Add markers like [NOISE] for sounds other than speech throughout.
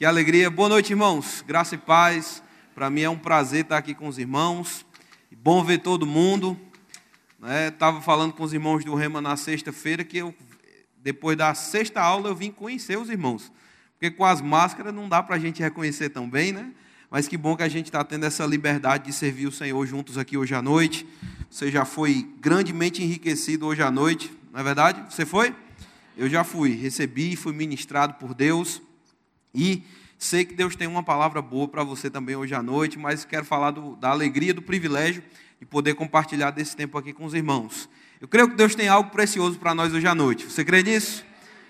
Que alegria. Boa noite, irmãos. Graça e paz. Para mim é um prazer estar aqui com os irmãos. Bom ver todo mundo. Estava né? falando com os irmãos do Rema na sexta-feira que eu, depois da sexta aula, eu vim conhecer os irmãos. Porque com as máscaras não dá para a gente reconhecer tão bem, né? Mas que bom que a gente está tendo essa liberdade de servir o Senhor juntos aqui hoje à noite. Você já foi grandemente enriquecido hoje à noite, não é verdade? Você foi? Eu já fui, recebi, fui ministrado por Deus. E sei que Deus tem uma palavra boa para você também hoje à noite, mas quero falar do, da alegria, do privilégio de poder compartilhar desse tempo aqui com os irmãos. Eu creio que Deus tem algo precioso para nós hoje à noite. Você crê nisso?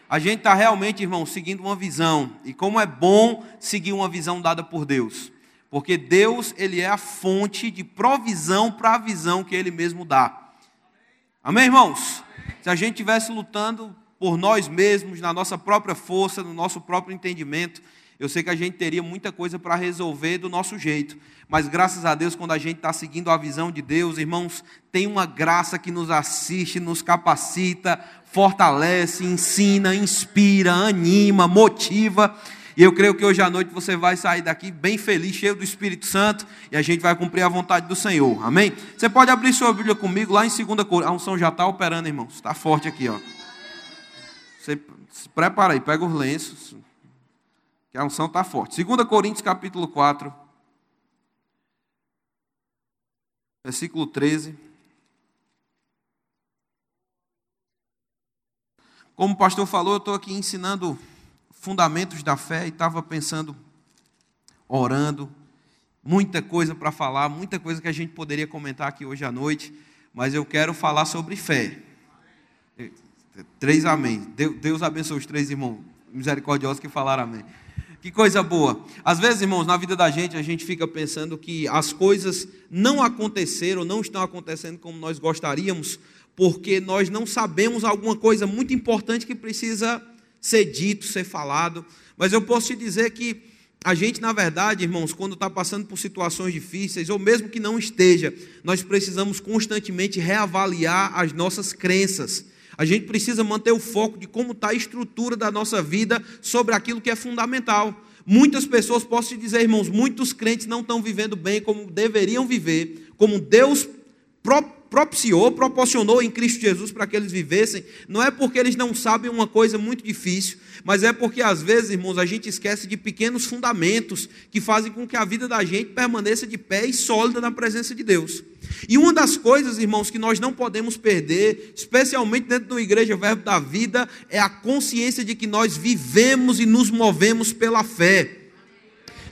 A gente está realmente, irmão, seguindo uma visão. E como é bom seguir uma visão dada por Deus. Porque Deus, Ele é a fonte de provisão para a visão que Ele mesmo dá. Amém, irmãos? Se a gente estivesse lutando por nós mesmos, na nossa própria força, no nosso próprio entendimento. Eu sei que a gente teria muita coisa para resolver do nosso jeito, mas graças a Deus, quando a gente está seguindo a visão de Deus, irmãos, tem uma graça que nos assiste, nos capacita, fortalece, ensina, inspira, anima, motiva. E eu creio que hoje à noite você vai sair daqui bem feliz, cheio do Espírito Santo, e a gente vai cumprir a vontade do Senhor. Amém? Você pode abrir sua Bíblia comigo lá em 2 Coríntios. A unção já está operando, irmãos. Está forte aqui, ó. Você se prepara aí, pega os lenços, que a unção está forte. 2 Coríntios capítulo 4, versículo 13. Como o pastor falou, eu estou aqui ensinando fundamentos da fé e estava pensando, orando, muita coisa para falar, muita coisa que a gente poderia comentar aqui hoje à noite, mas eu quero falar sobre fé. Três amém. Deus abençoe os três irmãos misericordiosos que falaram amém. Que coisa boa. Às vezes, irmãos, na vida da gente, a gente fica pensando que as coisas não aconteceram, não estão acontecendo como nós gostaríamos, porque nós não sabemos alguma coisa muito importante que precisa ser dito, ser falado. Mas eu posso te dizer que a gente, na verdade, irmãos, quando está passando por situações difíceis, ou mesmo que não esteja, nós precisamos constantemente reavaliar as nossas crenças a gente precisa manter o foco de como está a estrutura da nossa vida sobre aquilo que é fundamental. Muitas pessoas, posso te dizer, irmãos, muitos crentes não estão vivendo bem como deveriam viver, como Deus propiciou, proporcionou em Cristo Jesus para que eles vivessem, não é porque eles não sabem uma coisa muito difícil, mas é porque às vezes, irmãos, a gente esquece de pequenos fundamentos que fazem com que a vida da gente permaneça de pé e sólida na presença de Deus. E uma das coisas, irmãos, que nós não podemos perder, especialmente dentro da igreja Verbo da Vida, é a consciência de que nós vivemos e nos movemos pela fé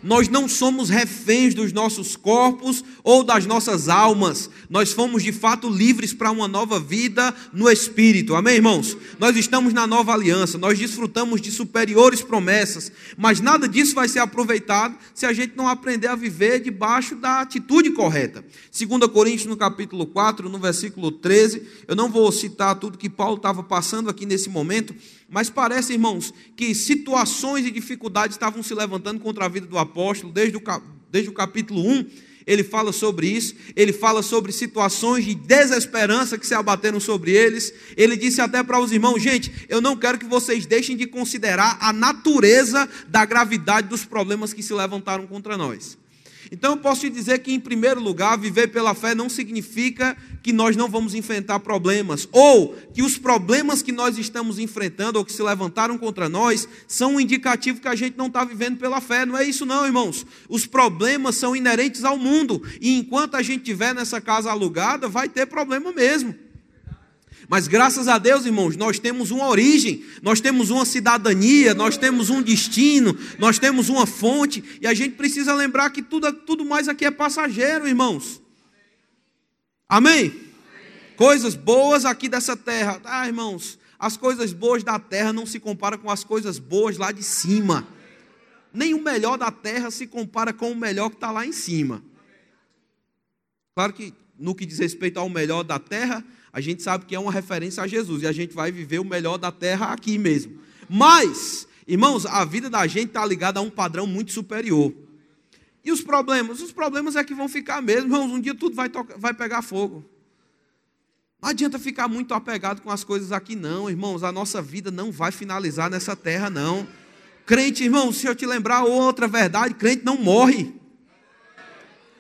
nós não somos reféns dos nossos corpos ou das nossas almas, nós fomos de fato livres para uma nova vida no Espírito, amém, irmãos? Nós estamos na nova aliança, nós desfrutamos de superiores promessas, mas nada disso vai ser aproveitado se a gente não aprender a viver debaixo da atitude correta. 2 Coríntios, no capítulo 4, no versículo 13, eu não vou citar tudo que Paulo estava passando aqui nesse momento, mas parece, irmãos, que situações e dificuldades estavam se levantando contra a vida do apóstolo, desde o, desde o capítulo 1, ele fala sobre isso, ele fala sobre situações de desesperança que se abateram sobre eles. Ele disse até para os irmãos: gente, eu não quero que vocês deixem de considerar a natureza da gravidade dos problemas que se levantaram contra nós. Então eu posso te dizer que, em primeiro lugar, viver pela fé não significa que nós não vamos enfrentar problemas, ou que os problemas que nós estamos enfrentando ou que se levantaram contra nós são um indicativo que a gente não está vivendo pela fé. Não é isso, não, irmãos. Os problemas são inerentes ao mundo, e enquanto a gente estiver nessa casa alugada, vai ter problema mesmo. Mas graças a Deus, irmãos, nós temos uma origem, nós temos uma cidadania, nós temos um destino, nós temos uma fonte, e a gente precisa lembrar que tudo, tudo mais aqui é passageiro, irmãos. Amém? Coisas boas aqui dessa terra. Ah, irmãos, as coisas boas da terra não se comparam com as coisas boas lá de cima. Nem o melhor da terra se compara com o melhor que está lá em cima. Claro que no que diz respeito ao melhor da terra, a gente sabe que é uma referência a Jesus e a gente vai viver o melhor da terra aqui mesmo. Mas, irmãos, a vida da gente está ligada a um padrão muito superior. E os problemas? Os problemas é que vão ficar mesmo, irmãos. Um dia tudo vai, vai pegar fogo. Não adianta ficar muito apegado com as coisas aqui, não, irmãos. A nossa vida não vai finalizar nessa terra, não. Crente, irmão, se eu te lembrar outra verdade, crente não morre.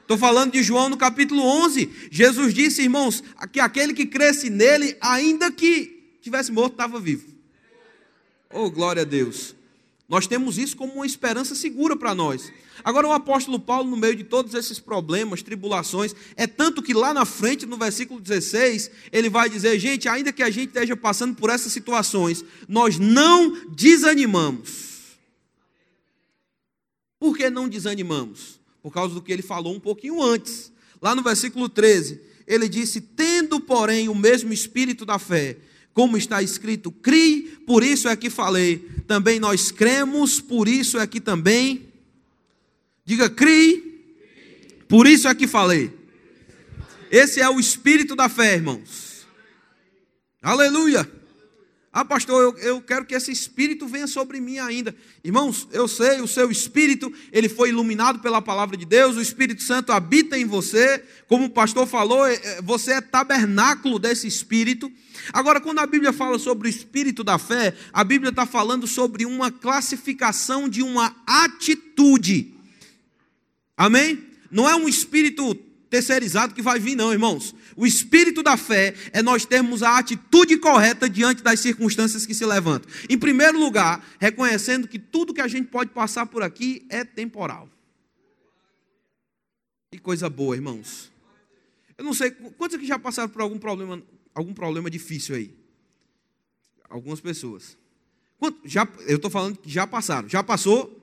Estou falando de João no capítulo 11. Jesus disse, irmãos, que aquele que cresce nele, ainda que tivesse morto, estava vivo. Oh, glória a Deus. Nós temos isso como uma esperança segura para nós. Agora, o apóstolo Paulo, no meio de todos esses problemas, tribulações, é tanto que lá na frente, no versículo 16, ele vai dizer: gente, ainda que a gente esteja passando por essas situações, nós não desanimamos. Por que não desanimamos? Por causa do que ele falou um pouquinho antes. Lá no versículo 13, ele disse: Tendo, porém, o mesmo espírito da fé, como está escrito, crie, por isso é que falei. Também nós cremos, por isso é que também. Diga, crie, por isso é que falei. Esse é o espírito da fé, irmãos. Aleluia. Ah, pastor, eu, eu, quero que esse espírito venha sobre mim ainda. Irmãos, eu sei, o seu espírito, ele foi iluminado pela palavra de Deus, o Espírito Santo habita em você. Como o pastor falou, é, é, você é tabernáculo desse espírito. Agora, quando a Bíblia fala sobre o espírito da fé, a Bíblia está falando sobre uma classificação de uma atitude. Amém? Não é um espírito terceirizado que vai vir, não, irmãos. O espírito da fé é nós termos a atitude correta diante das circunstâncias que se levantam. Em primeiro lugar, reconhecendo que tudo que a gente pode passar por aqui é temporal. Que coisa boa, irmãos. Eu não sei, quantos aqui já passaram por algum problema, algum problema difícil aí? Algumas pessoas. Quanto, já, eu estou falando que já passaram. Já passou?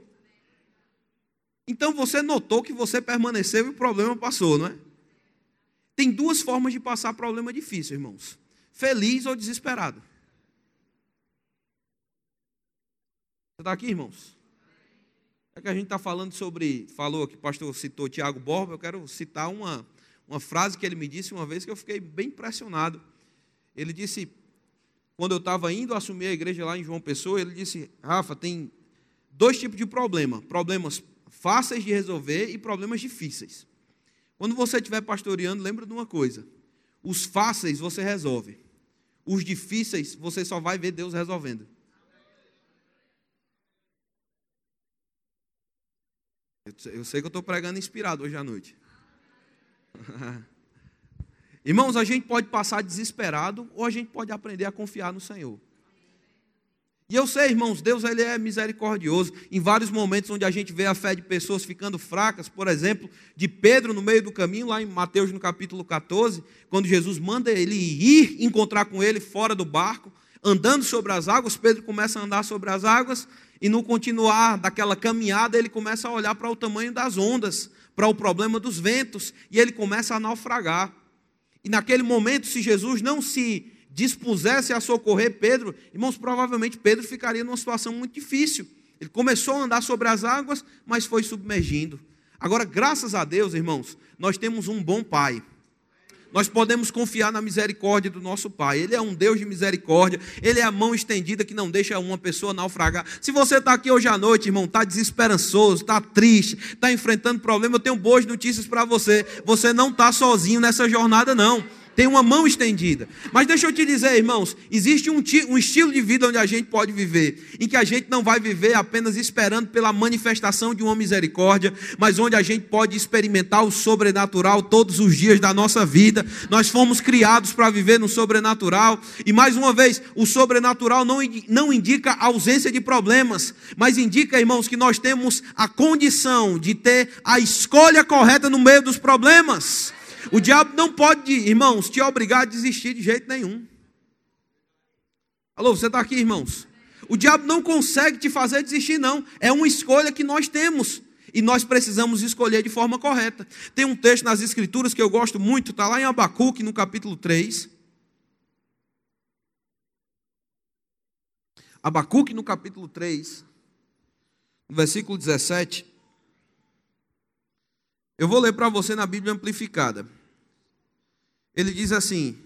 Então você notou que você permaneceu e o problema passou, não é? Tem duas formas de passar problema difícil, irmãos: feliz ou desesperado. Você está aqui, irmãos? É que a gente está falando sobre, falou que o pastor citou Tiago Borba, eu quero citar uma, uma frase que ele me disse uma vez que eu fiquei bem impressionado. Ele disse, quando eu estava indo assumir a igreja lá em João Pessoa, ele disse, Rafa, tem dois tipos de problema: problemas fáceis de resolver e problemas difíceis. Quando você estiver pastoreando, lembra de uma coisa: os fáceis você resolve, os difíceis você só vai ver Deus resolvendo. Eu sei que eu estou pregando inspirado hoje à noite. [LAUGHS] Irmãos, a gente pode passar desesperado ou a gente pode aprender a confiar no Senhor. E eu sei, irmãos, Deus ele é misericordioso. Em vários momentos onde a gente vê a fé de pessoas ficando fracas, por exemplo, de Pedro no meio do caminho, lá em Mateus no capítulo 14, quando Jesus manda ele ir encontrar com ele fora do barco, andando sobre as águas, Pedro começa a andar sobre as águas, e no continuar daquela caminhada, ele começa a olhar para o tamanho das ondas, para o problema dos ventos, e ele começa a naufragar. E naquele momento, se Jesus não se dispusesse a socorrer Pedro, irmãos, provavelmente Pedro ficaria numa situação muito difícil. Ele começou a andar sobre as águas, mas foi submergindo. Agora, graças a Deus, irmãos, nós temos um bom Pai. Nós podemos confiar na misericórdia do nosso Pai. Ele é um Deus de misericórdia. Ele é a mão estendida que não deixa uma pessoa naufragar. Se você está aqui hoje à noite, irmão, está desesperançoso, está triste, está enfrentando problema, eu tenho boas notícias para você. Você não está sozinho nessa jornada, não tem uma mão estendida. Mas deixa eu te dizer, irmãos, existe um, um, estilo de vida onde a gente pode viver, em que a gente não vai viver apenas esperando pela manifestação de uma misericórdia, mas onde a gente pode experimentar o sobrenatural todos os dias da nossa vida. Nós fomos criados para viver no sobrenatural, e mais uma vez, o sobrenatural não, não indica ausência de problemas, mas indica, irmãos, que nós temos a condição de ter a escolha correta no meio dos problemas. O diabo não pode, irmãos, te obrigar a desistir de jeito nenhum. Alô, você está aqui, irmãos? O diabo não consegue te fazer desistir, não. É uma escolha que nós temos. E nós precisamos escolher de forma correta. Tem um texto nas Escrituras que eu gosto muito, está lá em Abacuque, no capítulo 3. Abacuque, no capítulo 3, no versículo 17. Eu vou ler para você na Bíblia amplificada. Ele diz assim: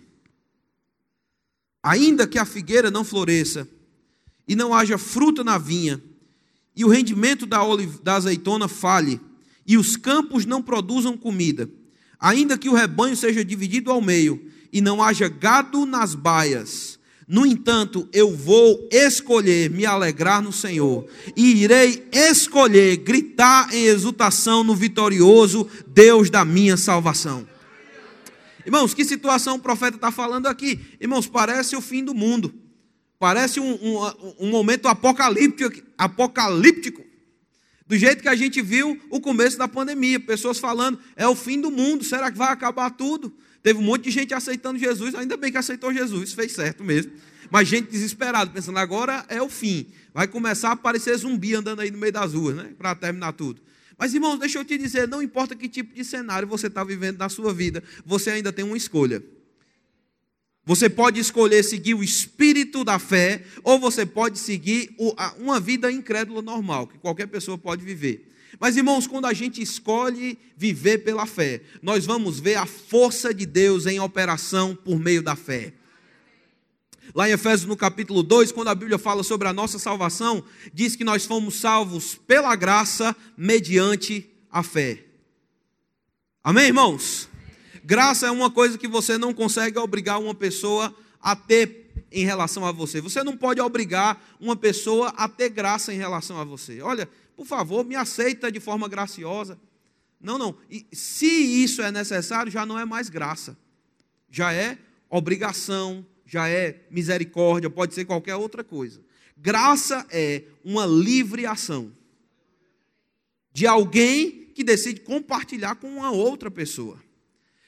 Ainda que a figueira não floresça, e não haja fruta na vinha, e o rendimento da, da azeitona falhe, e os campos não produzam comida, ainda que o rebanho seja dividido ao meio, e não haja gado nas baias, No entanto, eu vou escolher me alegrar no Senhor, e irei escolher gritar em exultação no vitorioso Deus da minha salvação. Irmãos, que situação o profeta está falando aqui? Irmãos, parece o fim do mundo, parece um, um, um momento apocalíptico, apocalíptico, do jeito que a gente viu o começo da pandemia, pessoas falando, é o fim do mundo, será que vai acabar tudo? Teve um monte de gente aceitando Jesus, ainda bem que aceitou Jesus, fez certo mesmo. Mas gente desesperada, pensando, agora é o fim. Vai começar a aparecer zumbi andando aí no meio das ruas, né? Para terminar tudo. Mas, irmãos, deixa eu te dizer, não importa que tipo de cenário você está vivendo na sua vida, você ainda tem uma escolha. Você pode escolher seguir o espírito da fé, ou você pode seguir uma vida incrédula normal, que qualquer pessoa pode viver. Mas, irmãos, quando a gente escolhe viver pela fé, nós vamos ver a força de Deus em operação por meio da fé. Lá em Efésios, no capítulo 2, quando a Bíblia fala sobre a nossa salvação, diz que nós fomos salvos pela graça mediante a fé. Amém, irmãos? Graça é uma coisa que você não consegue obrigar uma pessoa a ter em relação a você. Você não pode obrigar uma pessoa a ter graça em relação a você. Olha, por favor, me aceita de forma graciosa. Não, não. E se isso é necessário, já não é mais graça. Já é obrigação, já é misericórdia, pode ser qualquer outra coisa. Graça é uma livre ação de alguém que decide compartilhar com uma outra pessoa.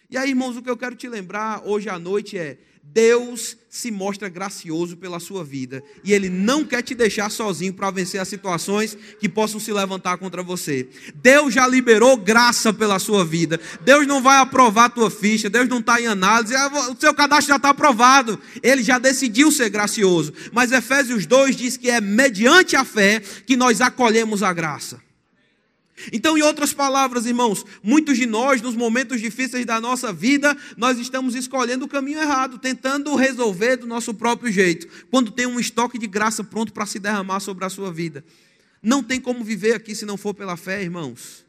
E aí, irmãos, o que eu quero te lembrar hoje à noite é: Deus se mostra gracioso pela sua vida e Ele não quer te deixar sozinho para vencer as situações que possam se levantar contra você. Deus já liberou graça pela sua vida. Deus não vai aprovar a tua ficha, Deus não está em análise, ah, o seu cadastro já está aprovado. Ele já decidiu ser gracioso. Mas Efésios 2 diz que é mediante a fé que nós acolhemos a graça. Então, em outras palavras, irmãos, muitos de nós, nos momentos difíceis da nossa vida, nós estamos escolhendo o caminho errado, tentando resolver do nosso próprio jeito, quando tem um estoque de graça pronto para se derramar sobre a sua vida. Não tem como viver aqui se não for pela fé, irmãos.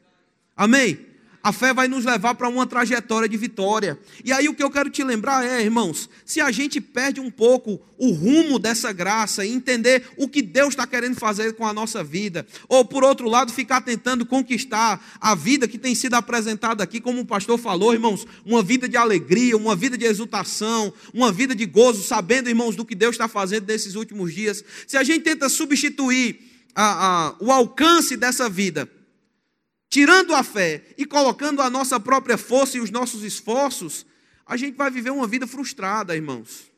Amém? A fé vai nos levar para uma trajetória de vitória. E aí o que eu quero te lembrar é, irmãos, se a gente perde um pouco o rumo dessa graça e entender o que Deus está querendo fazer com a nossa vida, ou por outro lado, ficar tentando conquistar a vida que tem sido apresentada aqui, como o pastor falou, irmãos, uma vida de alegria, uma vida de exultação, uma vida de gozo, sabendo, irmãos, do que Deus está fazendo nesses últimos dias. Se a gente tenta substituir a, a, o alcance dessa vida tirando a fé e colocando a nossa própria força e os nossos esforços, a gente vai viver uma vida frustrada, irmãos.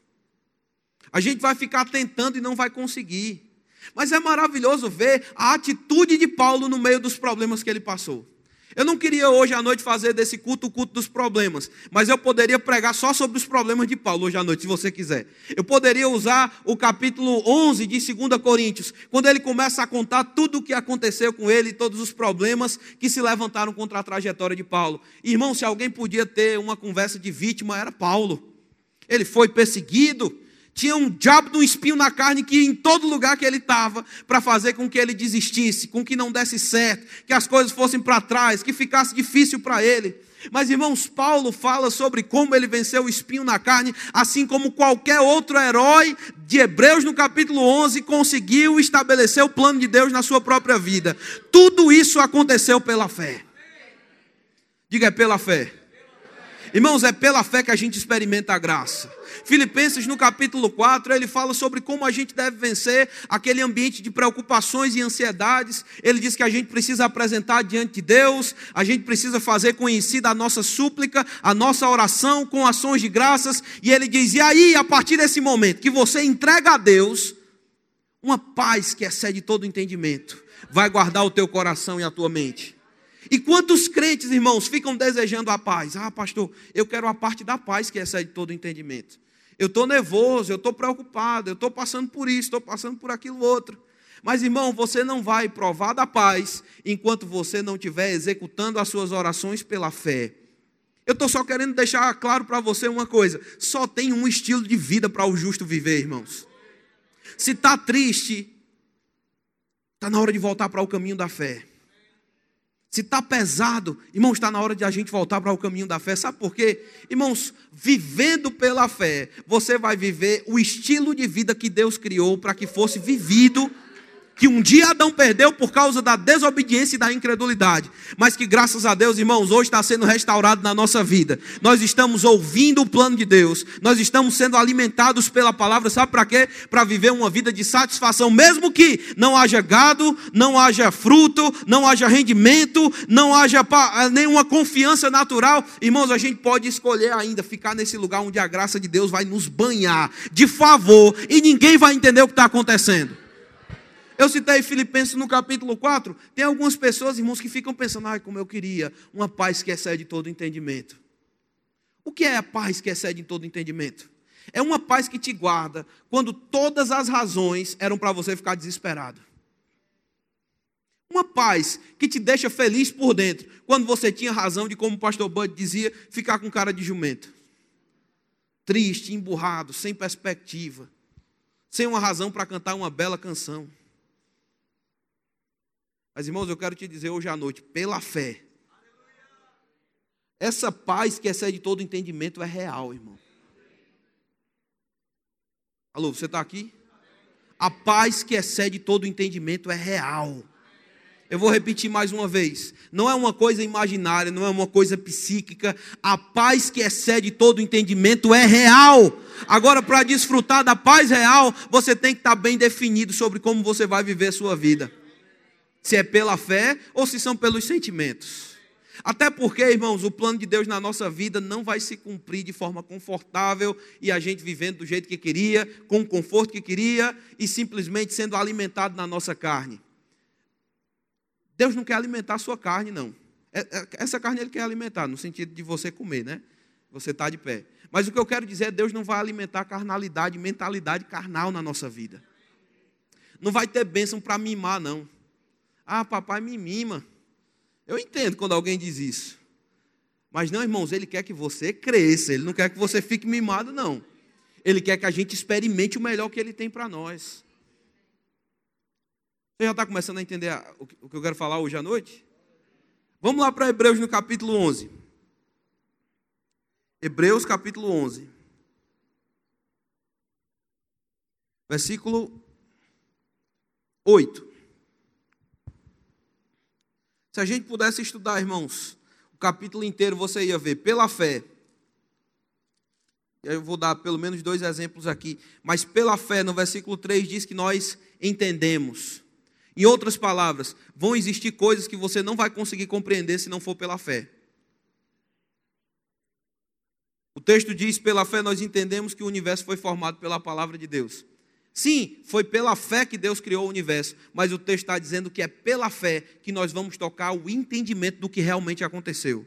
A gente vai ficar tentando e não vai conseguir. Mas é maravilhoso ver a atitude de Paulo no meio dos problemas que ele passou. Eu não queria hoje à noite fazer desse culto o culto dos problemas, mas eu poderia pregar só sobre os problemas de Paulo hoje à noite, se você quiser. Eu poderia usar o capítulo 11 de 2 Coríntios, quando ele começa a contar tudo o que aconteceu com ele, todos os problemas que se levantaram contra a trajetória de Paulo. Irmão, se alguém podia ter uma conversa de vítima, era Paulo. Ele foi perseguido, tinha um diabo de um espinho na carne que ia em todo lugar que ele estava para fazer com que ele desistisse, com que não desse certo, que as coisas fossem para trás, que ficasse difícil para ele. Mas, irmãos, Paulo fala sobre como ele venceu o espinho na carne, assim como qualquer outro herói de Hebreus, no capítulo 11, conseguiu estabelecer o plano de Deus na sua própria vida. Tudo isso aconteceu pela fé. Diga, é pela fé. Irmãos, é pela fé que a gente experimenta a graça. Filipenses, no capítulo 4, ele fala sobre como a gente deve vencer aquele ambiente de preocupações e ansiedades. Ele diz que a gente precisa apresentar diante de Deus, a gente precisa fazer conhecida a nossa súplica, a nossa oração com ações de graças. E ele diz: e aí, a partir desse momento que você entrega a Deus, uma paz que excede todo entendimento, vai guardar o teu coração e a tua mente. E quantos crentes, irmãos, ficam desejando a paz? Ah, pastor, eu quero a parte da paz que excede todo entendimento. Eu estou nervoso, eu estou preocupado, eu estou passando por isso, estou passando por aquilo outro. Mas, irmão, você não vai provar da paz enquanto você não estiver executando as suas orações pela fé. Eu estou só querendo deixar claro para você uma coisa: só tem um estilo de vida para o justo viver, irmãos. Se está triste, está na hora de voltar para o caminho da fé. Se está pesado, irmãos, está na hora de a gente voltar para o caminho da fé. Sabe por quê? Irmãos, vivendo pela fé, você vai viver o estilo de vida que Deus criou para que fosse vivido que um dia Adão perdeu por causa da desobediência e da incredulidade, mas que graças a Deus, irmãos, hoje está sendo restaurado na nossa vida. Nós estamos ouvindo o plano de Deus, nós estamos sendo alimentados pela palavra, sabe para quê? Para viver uma vida de satisfação, mesmo que não haja gado, não haja fruto, não haja rendimento, não haja nenhuma confiança natural. Irmãos, a gente pode escolher ainda ficar nesse lugar onde a graça de Deus vai nos banhar de favor e ninguém vai entender o que está acontecendo. Eu citei Filipenses no capítulo 4. Tem algumas pessoas, irmãos, que ficam pensando, ai, como eu queria uma paz que excede todo entendimento. O que é a paz que excede todo entendimento? É uma paz que te guarda quando todas as razões eram para você ficar desesperado. Uma paz que te deixa feliz por dentro, quando você tinha razão de, como o pastor Bud dizia, ficar com cara de jumento. Triste, emburrado, sem perspectiva, sem uma razão para cantar uma bela canção. Mas, irmãos, eu quero te dizer hoje à noite, pela fé, essa paz que excede todo entendimento é real, irmão. Alô, você está aqui? A paz que excede todo entendimento é real. Eu vou repetir mais uma vez. Não é uma coisa imaginária, não é uma coisa psíquica. A paz que excede todo entendimento é real. Agora, para desfrutar da paz real, você tem que estar bem definido sobre como você vai viver a sua vida se é pela fé ou se são pelos sentimentos. Até porque, irmãos, o plano de Deus na nossa vida não vai se cumprir de forma confortável e a gente vivendo do jeito que queria, com o conforto que queria e simplesmente sendo alimentado na nossa carne. Deus não quer alimentar a sua carne, não. É, é, essa carne ele quer alimentar, no sentido de você comer, né? Você está de pé. Mas o que eu quero dizer é Deus não vai alimentar carnalidade, mentalidade carnal na nossa vida. Não vai ter bênção para mimar, não. Ah, papai me mima. Eu entendo quando alguém diz isso. Mas não, irmãos, ele quer que você cresça, ele não quer que você fique mimado, não. Ele quer que a gente experimente o melhor que ele tem para nós. Você já está começando a entender o que eu quero falar hoje à noite? Vamos lá para Hebreus no capítulo 11. Hebreus capítulo 11. Versículo 8. Se a gente pudesse estudar, irmãos, o capítulo inteiro, você ia ver pela fé. Eu vou dar pelo menos dois exemplos aqui. Mas pela fé, no versículo 3, diz que nós entendemos. Em outras palavras, vão existir coisas que você não vai conseguir compreender se não for pela fé. O texto diz: pela fé nós entendemos que o universo foi formado pela palavra de Deus. Sim, foi pela fé que Deus criou o universo, mas o texto está dizendo que é pela fé que nós vamos tocar o entendimento do que realmente aconteceu.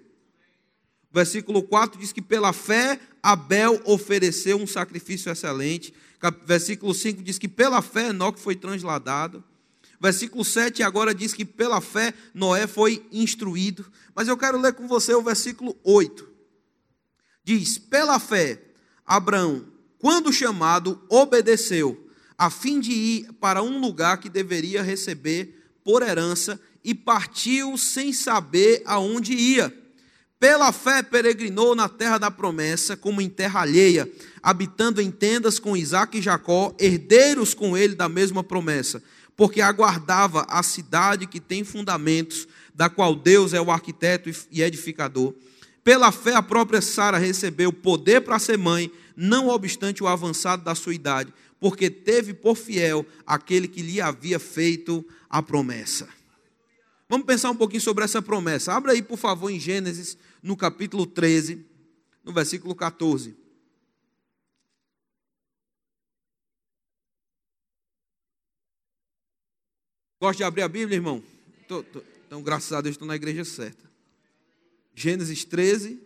Versículo 4 diz que pela fé Abel ofereceu um sacrifício excelente. Versículo 5 diz que pela fé Enoque foi transladado. Versículo 7 agora diz que pela fé Noé foi instruído. Mas eu quero ler com você o versículo 8. Diz: Pela fé, Abraão, quando chamado, obedeceu a fim de ir para um lugar que deveria receber por herança, e partiu sem saber aonde ia. Pela fé peregrinou na terra da promessa, como em terra alheia, habitando em tendas com Isaac e Jacó, herdeiros com ele da mesma promessa, porque aguardava a cidade que tem fundamentos, da qual Deus é o arquiteto e edificador. Pela fé, a própria Sara recebeu poder para ser mãe, não obstante o avançado da sua idade porque teve por fiel aquele que lhe havia feito a promessa. Vamos pensar um pouquinho sobre essa promessa. Abra aí, por favor, em Gênesis, no capítulo 13, no versículo 14. Gosta de abrir a Bíblia, irmão? Tô, tô, então, graças a Deus, estou na igreja certa. Gênesis 13,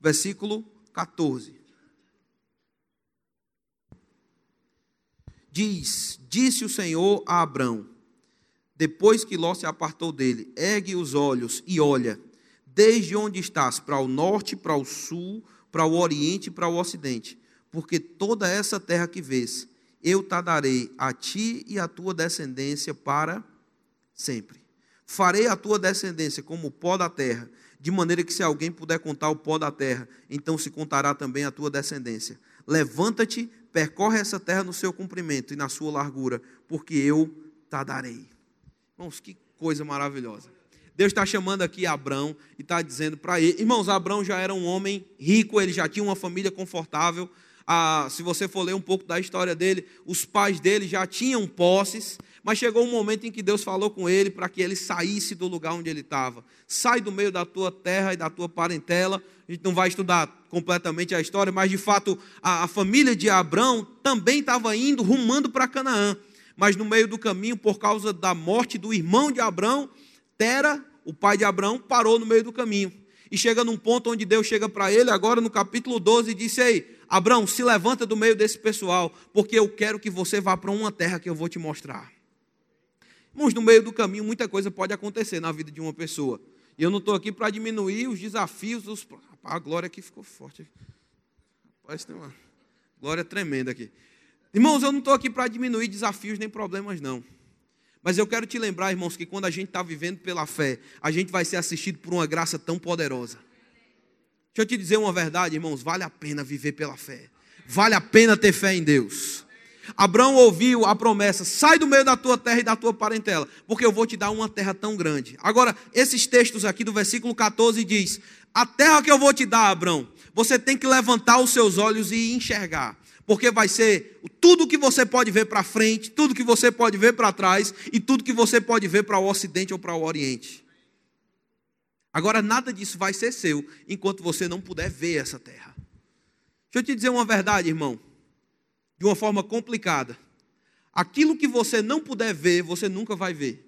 versículo 14. Diz: Disse o Senhor a Abrão, depois que Ló se apartou dele: Ergue os olhos e olha, desde onde estás, para o norte, para o sul, para o oriente e para o ocidente, porque toda essa terra que vês, eu te darei a ti e a tua descendência para sempre. Farei a tua descendência como o pó da terra, de maneira que se alguém puder contar o pó da terra, então se contará também a tua descendência. Levanta-te, percorre essa terra no seu comprimento e na sua largura, porque eu te darei. Irmãos, que coisa maravilhosa. Deus está chamando aqui Abrão e está dizendo para ele, irmãos, Abrão já era um homem rico, ele já tinha uma família confortável. Ah, se você for ler um pouco da história dele, os pais dele já tinham posses, mas chegou um momento em que Deus falou com ele para que ele saísse do lugar onde ele estava. Sai do meio da tua terra e da tua parentela. A gente não vai estudar completamente a história, mas de fato a, a família de Abrão também estava indo, rumando para Canaã. Mas no meio do caminho, por causa da morte do irmão de Abrão, Tera, o pai de Abraão, parou no meio do caminho. E chega num ponto onde Deus chega para ele, agora no capítulo 12, e disse: Ei, Abraão, se levanta do meio desse pessoal, porque eu quero que você vá para uma terra que eu vou te mostrar. Irmãos, no meio do caminho, muita coisa pode acontecer na vida de uma pessoa. E eu não estou aqui para diminuir os desafios. Os... A glória aqui ficou forte. Rapaz, tem uma glória tremenda aqui. Irmãos, eu não estou aqui para diminuir desafios nem problemas, não. Mas eu quero te lembrar, irmãos, que quando a gente está vivendo pela fé, a gente vai ser assistido por uma graça tão poderosa. Deixa eu te dizer uma verdade, irmãos, vale a pena viver pela fé. Vale a pena ter fé em Deus. Abraão ouviu a promessa: sai do meio da tua terra e da tua parentela, porque eu vou te dar uma terra tão grande. Agora, esses textos aqui do versículo 14 diz: A terra que eu vou te dar, Abraão, você tem que levantar os seus olhos e enxergar porque vai ser tudo que você pode ver para frente, tudo que você pode ver para trás e tudo que você pode ver para o ocidente ou para o oriente. Agora, nada disso vai ser seu enquanto você não puder ver essa terra. Deixa eu te dizer uma verdade, irmão, de uma forma complicada. Aquilo que você não puder ver, você nunca vai ver.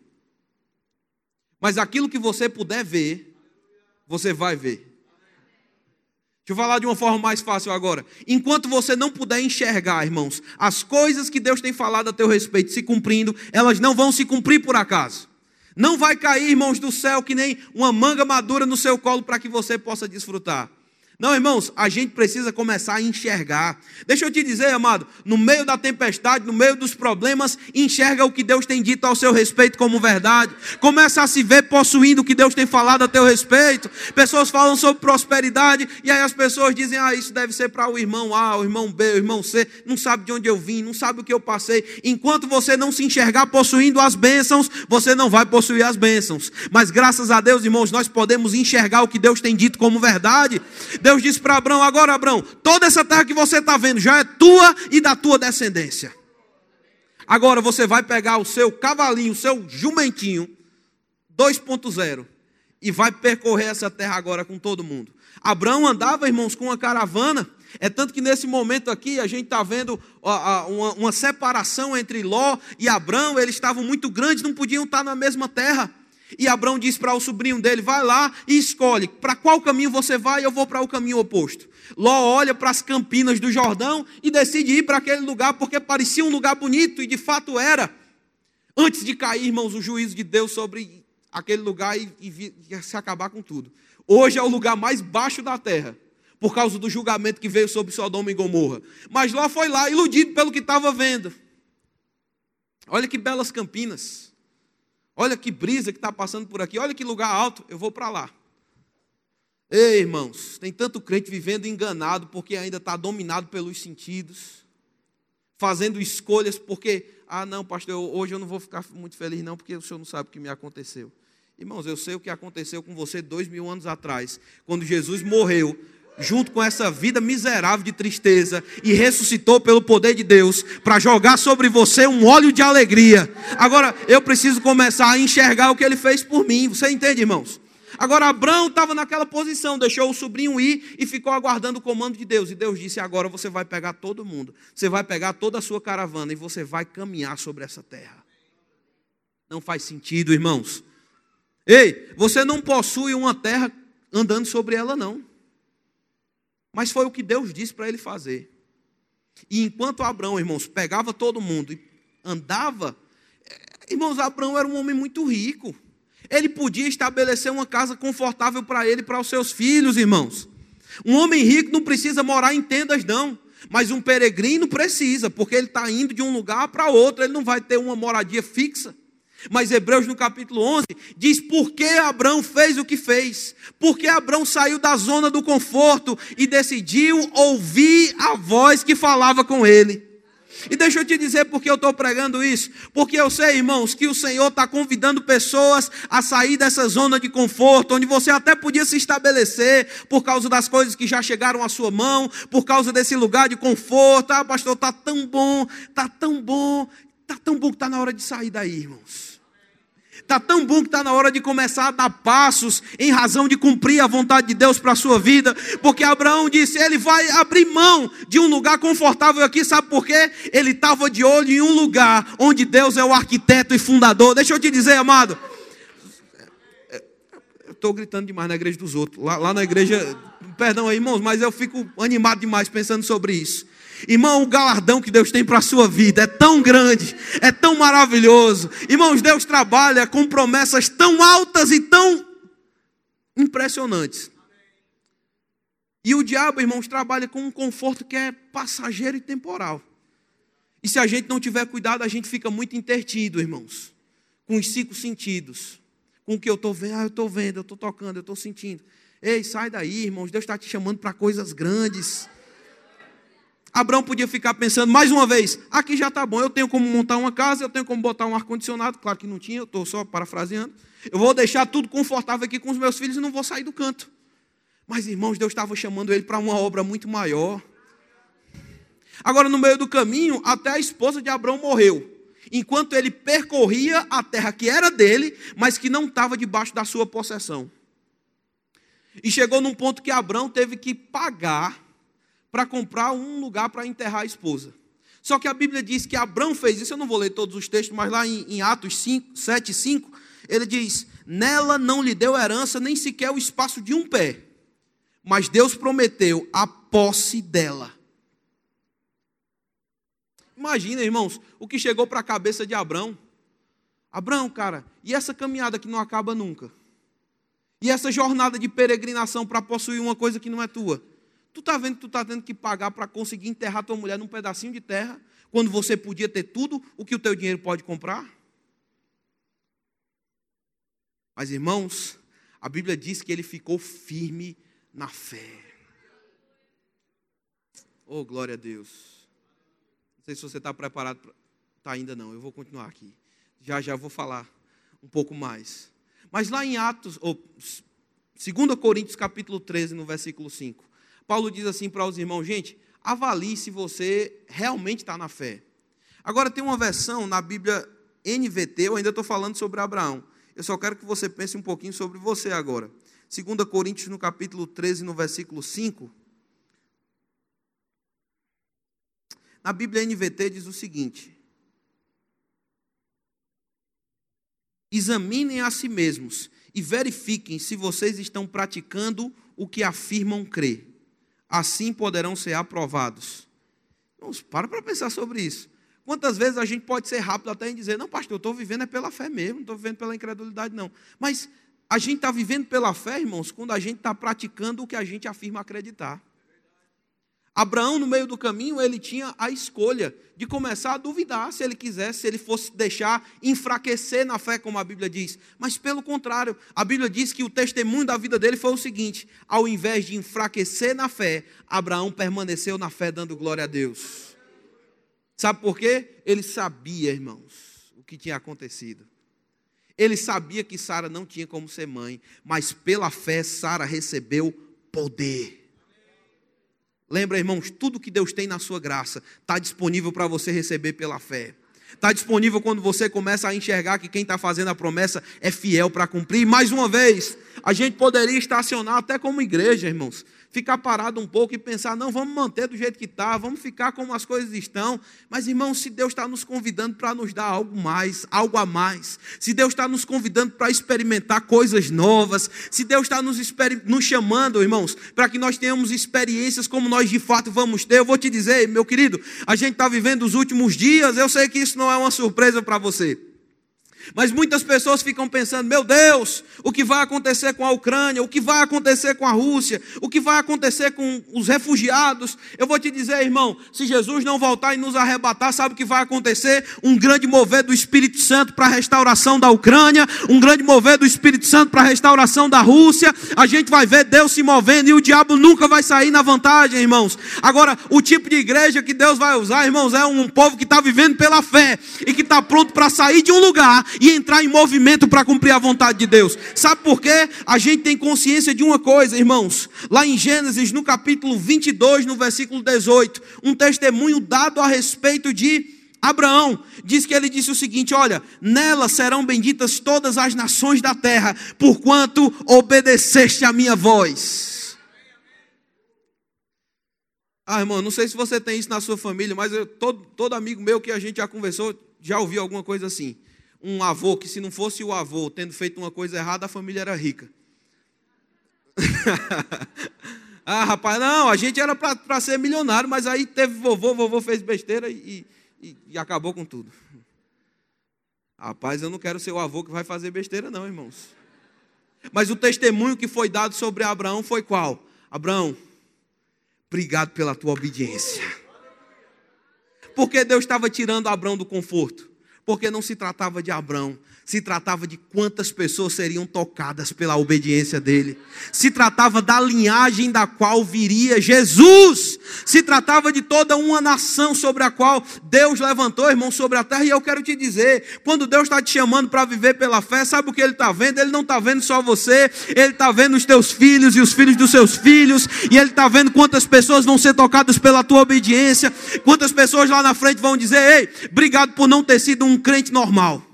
Mas aquilo que você puder ver, você vai ver. Deixa eu falar de uma forma mais fácil agora. Enquanto você não puder enxergar, irmãos, as coisas que Deus tem falado a teu respeito se cumprindo, elas não vão se cumprir por acaso. Não vai cair, irmãos, do céu que nem uma manga madura no seu colo para que você possa desfrutar. Não, irmãos, a gente precisa começar a enxergar. Deixa eu te dizer, amado, no meio da tempestade, no meio dos problemas, enxerga o que Deus tem dito ao seu respeito como verdade. Começa a se ver possuindo o que Deus tem falado a teu respeito. Pessoas falam sobre prosperidade e aí as pessoas dizem: "Ah, isso deve ser para o irmão A, o irmão B, o irmão C, não sabe de onde eu vim, não sabe o que eu passei". Enquanto você não se enxergar possuindo as bênçãos, você não vai possuir as bênçãos. Mas graças a Deus, irmãos, nós podemos enxergar o que Deus tem dito como verdade. Deus disse para Abraão: agora, Abraão, toda essa terra que você está vendo já é tua e da tua descendência. Agora você vai pegar o seu cavalinho, o seu jumentinho 2.0 e vai percorrer essa terra agora com todo mundo. Abraão andava, irmãos, com uma caravana. É tanto que nesse momento aqui a gente está vendo uma, separação entre Ló e Abraão. Eles estavam muito grandes, não podiam estar na mesma terra. E Abraão diz para o sobrinho dele: vai lá e escolhe para qual caminho você vai, eu vou para o caminho oposto. Ló olha para as campinas do Jordão e decide ir para aquele lugar porque parecia um lugar bonito e de fato era. Antes de cair, irmãos, o juízo de Deus sobre aquele lugar e, e, e se acabar com tudo. Hoje é o lugar mais baixo da terra, por causa do julgamento que veio sobre Sodoma e Gomorra. Mas Ló foi lá, iludido pelo que estava vendo. Olha que belas campinas. Olha que brisa que está passando por aqui, olha que lugar alto, eu vou para lá. Ei, irmãos, tem tanto crente vivendo enganado porque ainda está dominado pelos sentidos, fazendo escolhas porque, ah, não, pastor, hoje eu não vou ficar muito feliz, não, porque o senhor não sabe o que me aconteceu. Irmãos, eu sei o que aconteceu com você dois mil anos atrás, quando Jesus morreu junto com essa vida miserável de tristeza, e ressuscitou pelo poder de Deus para jogar sobre você um óleo de alegria. Agora, eu preciso começar a enxergar o que ele fez por mim. Você entende, irmãos? Agora, Abraão estava naquela posição, deixou o sobrinho ir e ficou aguardando o comando de Deus. E Deus disse: Agora você vai pegar todo mundo, você vai pegar toda a sua caravana e você vai caminhar sobre essa terra. Não faz sentido, irmãos. Ei, você não possui uma terra andando sobre ela, não. Mas foi o que Deus disse para ele fazer. E enquanto Abraão, irmãos, pegava todo mundo e andava, eh, irmãos, Abraão era um homem muito rico. Ele podia estabelecer uma casa confortável para ele e para os seus filhos, irmãos. Um homem rico não precisa morar em tendas, não. Mas um peregrino precisa, porque ele está indo de um lugar para outro, ele não vai ter uma moradia fixa. Mas Hebreus no capítulo 11 diz por que Abraão fez o que fez. Porque Abraão saiu da zona do conforto e decidiu ouvir a voz que falava com ele. E deixa eu te dizer por que eu estou pregando isso. Porque eu sei, irmãos, que o Senhor está convidando pessoas a sair dessa zona de conforto, onde você até podia se estabelecer por causa das coisas que já chegaram à sua mão, por causa desse lugar de conforto. Ah, pastor, está tão bom, está tão bom, está tão bom que está na hora de sair daí, irmãos. Está tão bom que está na hora de começar a dar passos em razão de cumprir a vontade de Deus para a sua vida, porque Abraão disse: ele vai abrir mão de um lugar confortável aqui, sabe por quê? Ele estava de olho em um lugar onde Deus é o arquiteto e fundador. Deixa eu te dizer, amado. Eu estou gritando demais na igreja dos outros. Lá, lá na igreja, perdão aí, irmãos, mas eu fico animado demais pensando sobre isso. Irmão, o galardão que Deus tem para a sua vida é tão grande, é tão maravilhoso. Irmãos, Deus trabalha com promessas tão altas e tão impressionantes. E o diabo, irmãos, trabalha com um conforto que é passageiro e temporal. E se a gente não tiver cuidado, a gente fica muito intertido, irmãos, com os cinco sentidos. Com o que eu estou vendo, ah, eu estou vendo, eu estou tocando, eu estou sentindo. Ei, sai daí, irmãos, Deus está te chamando para coisas grandes. Abraão podia ficar pensando mais uma vez: aqui já está bom, eu tenho como montar uma casa, eu tenho como botar um ar-condicionado. Claro que não tinha, eu estou só parafraseando. Eu vou deixar tudo confortável aqui com os meus filhos e não vou sair do canto. Mas, irmãos, Deus estava chamando ele para uma obra muito maior. Agora, no meio do caminho, até a esposa de Abraão morreu. Enquanto ele percorria a terra que era dele, mas que não estava debaixo da sua possessão. E chegou num ponto que Abraão teve que pagar para comprar um lugar para enterrar a esposa. Só que a Bíblia diz que Abraão fez isso, eu não vou ler todos os textos, mas lá em, em Atos 5, 7, 5, ele diz: Nela não lhe deu herança nem sequer o espaço de um pé, mas Deus prometeu a posse dela. Imagina, irmãos, o que chegou para a cabeça de Abraão. Abraão, cara, e essa caminhada que não acaba nunca? E essa jornada de peregrinação para possuir uma coisa que não é tua? Tu está vendo que tu está tendo que pagar para conseguir enterrar tua mulher num pedacinho de terra, quando você podia ter tudo o que o teu dinheiro pode comprar? Mas irmãos, a Bíblia diz que ele ficou firme na fé. Oh, glória a Deus. Não sei se você está preparado para. Está ainda não, eu vou continuar aqui. Já já vou falar um pouco mais. Mas lá em Atos, ou 2 Coríntios capítulo 13, no versículo 5. Paulo diz assim para os irmãos: gente, avalie se você realmente está na fé. Agora, tem uma versão na Bíblia NVT, eu ainda estou falando sobre Abraão. Eu só quero que você pense um pouquinho sobre você agora. 2 Coríntios, no capítulo 13, no versículo 5. Na Bíblia NVT diz o seguinte: Examinem a si mesmos e verifiquem se vocês estão praticando o que afirmam crer assim poderão ser aprovados. Vamos, para para pensar sobre isso. Quantas vezes a gente pode ser rápido até em dizer, não, pastor, eu estou vivendo é pela fé mesmo, não estou vivendo pela incredulidade, não. Mas a gente está vivendo pela fé, irmãos, quando a gente está praticando o que a gente afirma acreditar. Abraão, no meio do caminho, ele tinha a escolha de começar a duvidar se ele quisesse, se ele fosse deixar enfraquecer na fé, como a Bíblia diz. Mas, pelo contrário, a Bíblia diz que o testemunho da vida dele foi o seguinte: ao invés de enfraquecer na fé, Abraão permaneceu na fé, dando glória a Deus. Sabe por quê? Ele sabia, irmãos, o que tinha acontecido. Ele sabia que Sara não tinha como ser mãe, mas pela fé Sara recebeu poder. Lembra, irmãos, tudo que Deus tem na sua graça está disponível para você receber pela fé. Está disponível quando você começa a enxergar que quem está fazendo a promessa é fiel para cumprir. Mais uma vez, a gente poderia estacionar até como igreja, irmãos ficar parado um pouco e pensar, não, vamos manter do jeito que está, vamos ficar como as coisas estão. Mas, irmãos, se Deus está nos convidando para nos dar algo mais, algo a mais, se Deus está nos convidando para experimentar coisas novas, se Deus está nos, nos chamando, irmãos, para que nós tenhamos experiências como nós de fato vamos ter, eu vou te dizer, meu querido, a gente está vivendo os últimos dias, eu sei que isso não é uma surpresa para você. Mas muitas pessoas ficam pensando: meu Deus, o que vai acontecer com a Ucrânia? O que vai acontecer com a Rússia? O que vai acontecer com os refugiados? Eu vou te dizer, irmão: se Jesus não voltar e nos arrebatar, sabe o que vai acontecer? Um grande mover do Espírito Santo para a restauração da Ucrânia, um grande mover do Espírito Santo para a restauração da Rússia. A gente vai ver Deus se movendo e o diabo nunca vai sair na vantagem, irmãos. Agora, o tipo de igreja que Deus vai usar, irmãos, é um povo que está vivendo pela fé e que está pronto para sair de um lugar e entrar em movimento para cumprir a vontade de Deus. Sabe por quê? A gente tem consciência de uma coisa, irmãos. Lá em Gênesis, no capítulo 22, no versículo 18, um testemunho dado a respeito de Abraão diz que ele disse o seguinte: Olha, nela serão benditas todas as nações da terra, porquanto obedeceste a minha voz. Ah, irmão, não sei se você tem isso na sua família, mas eu, todo, todo amigo meu que a gente já conversou já ouviu alguma coisa assim um avô que, se não fosse o avô tendo feito uma coisa errada, a família era rica. [LAUGHS] ah, rapaz, não, a gente era para ser milionário, mas aí teve vovô, vovô fez besteira e, e, e, acabou com tudo. Rapaz, eu não quero ser o avô que vai fazer besteira, não, irmãos. Mas o testemunho que foi dado sobre Abraão foi qual? Abraão, obrigado pela tua obediência. Porque Deus estava tirando Abraão do conforto porque não se tratava de Abraão, se tratava de quantas pessoas seriam tocadas pela obediência dele, se tratava da linhagem da qual viria Jesus, se tratava de toda uma nação sobre a qual Deus levantou, irmão, sobre a terra. E eu quero te dizer: quando Deus está te chamando para viver pela fé, sabe o que Ele está vendo? Ele não está vendo só você, Ele está vendo os teus filhos e os filhos dos seus filhos, e Ele está vendo quantas pessoas vão ser tocadas pela tua obediência, quantas pessoas lá na frente vão dizer: Ei, obrigado por não ter sido um crente normal.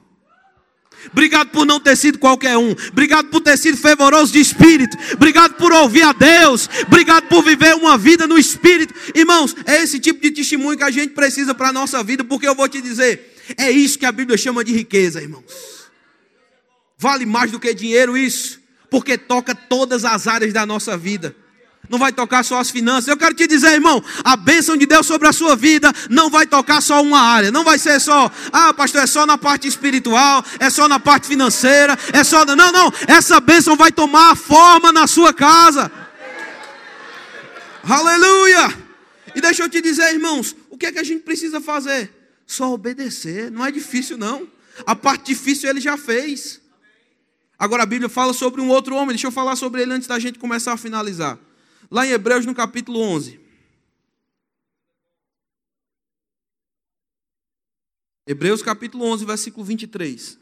Obrigado por não ter sido qualquer um. Obrigado por ter sido fervoroso de espírito. Obrigado por ouvir a Deus. Obrigado por viver uma vida no espírito. Irmãos, é esse tipo de testemunho que a gente precisa para a nossa vida, porque eu vou te dizer, é isso que a Bíblia chama de riqueza, irmãos. Vale mais do que dinheiro isso, porque toca todas as áreas da nossa vida não vai tocar só as finanças. Eu quero te dizer, irmão, a bênção de Deus sobre a sua vida não vai tocar só uma área. Não vai ser só, ah, pastor, é só na parte espiritual, é só na parte financeira, é só. Não, não. Essa bênção vai tomar forma na sua casa. Aleluia! E deixa eu te dizer, irmãos, o que é que a gente precisa fazer? Só obedecer. Não é difícil, não. A parte difícil ele já fez. Agora a Bíblia fala sobre um outro homem. Deixa eu falar sobre ele antes da gente começar a finalizar. Lá em Hebreus, no capítulo 11. Hebreus, capítulo 11, versículo 23.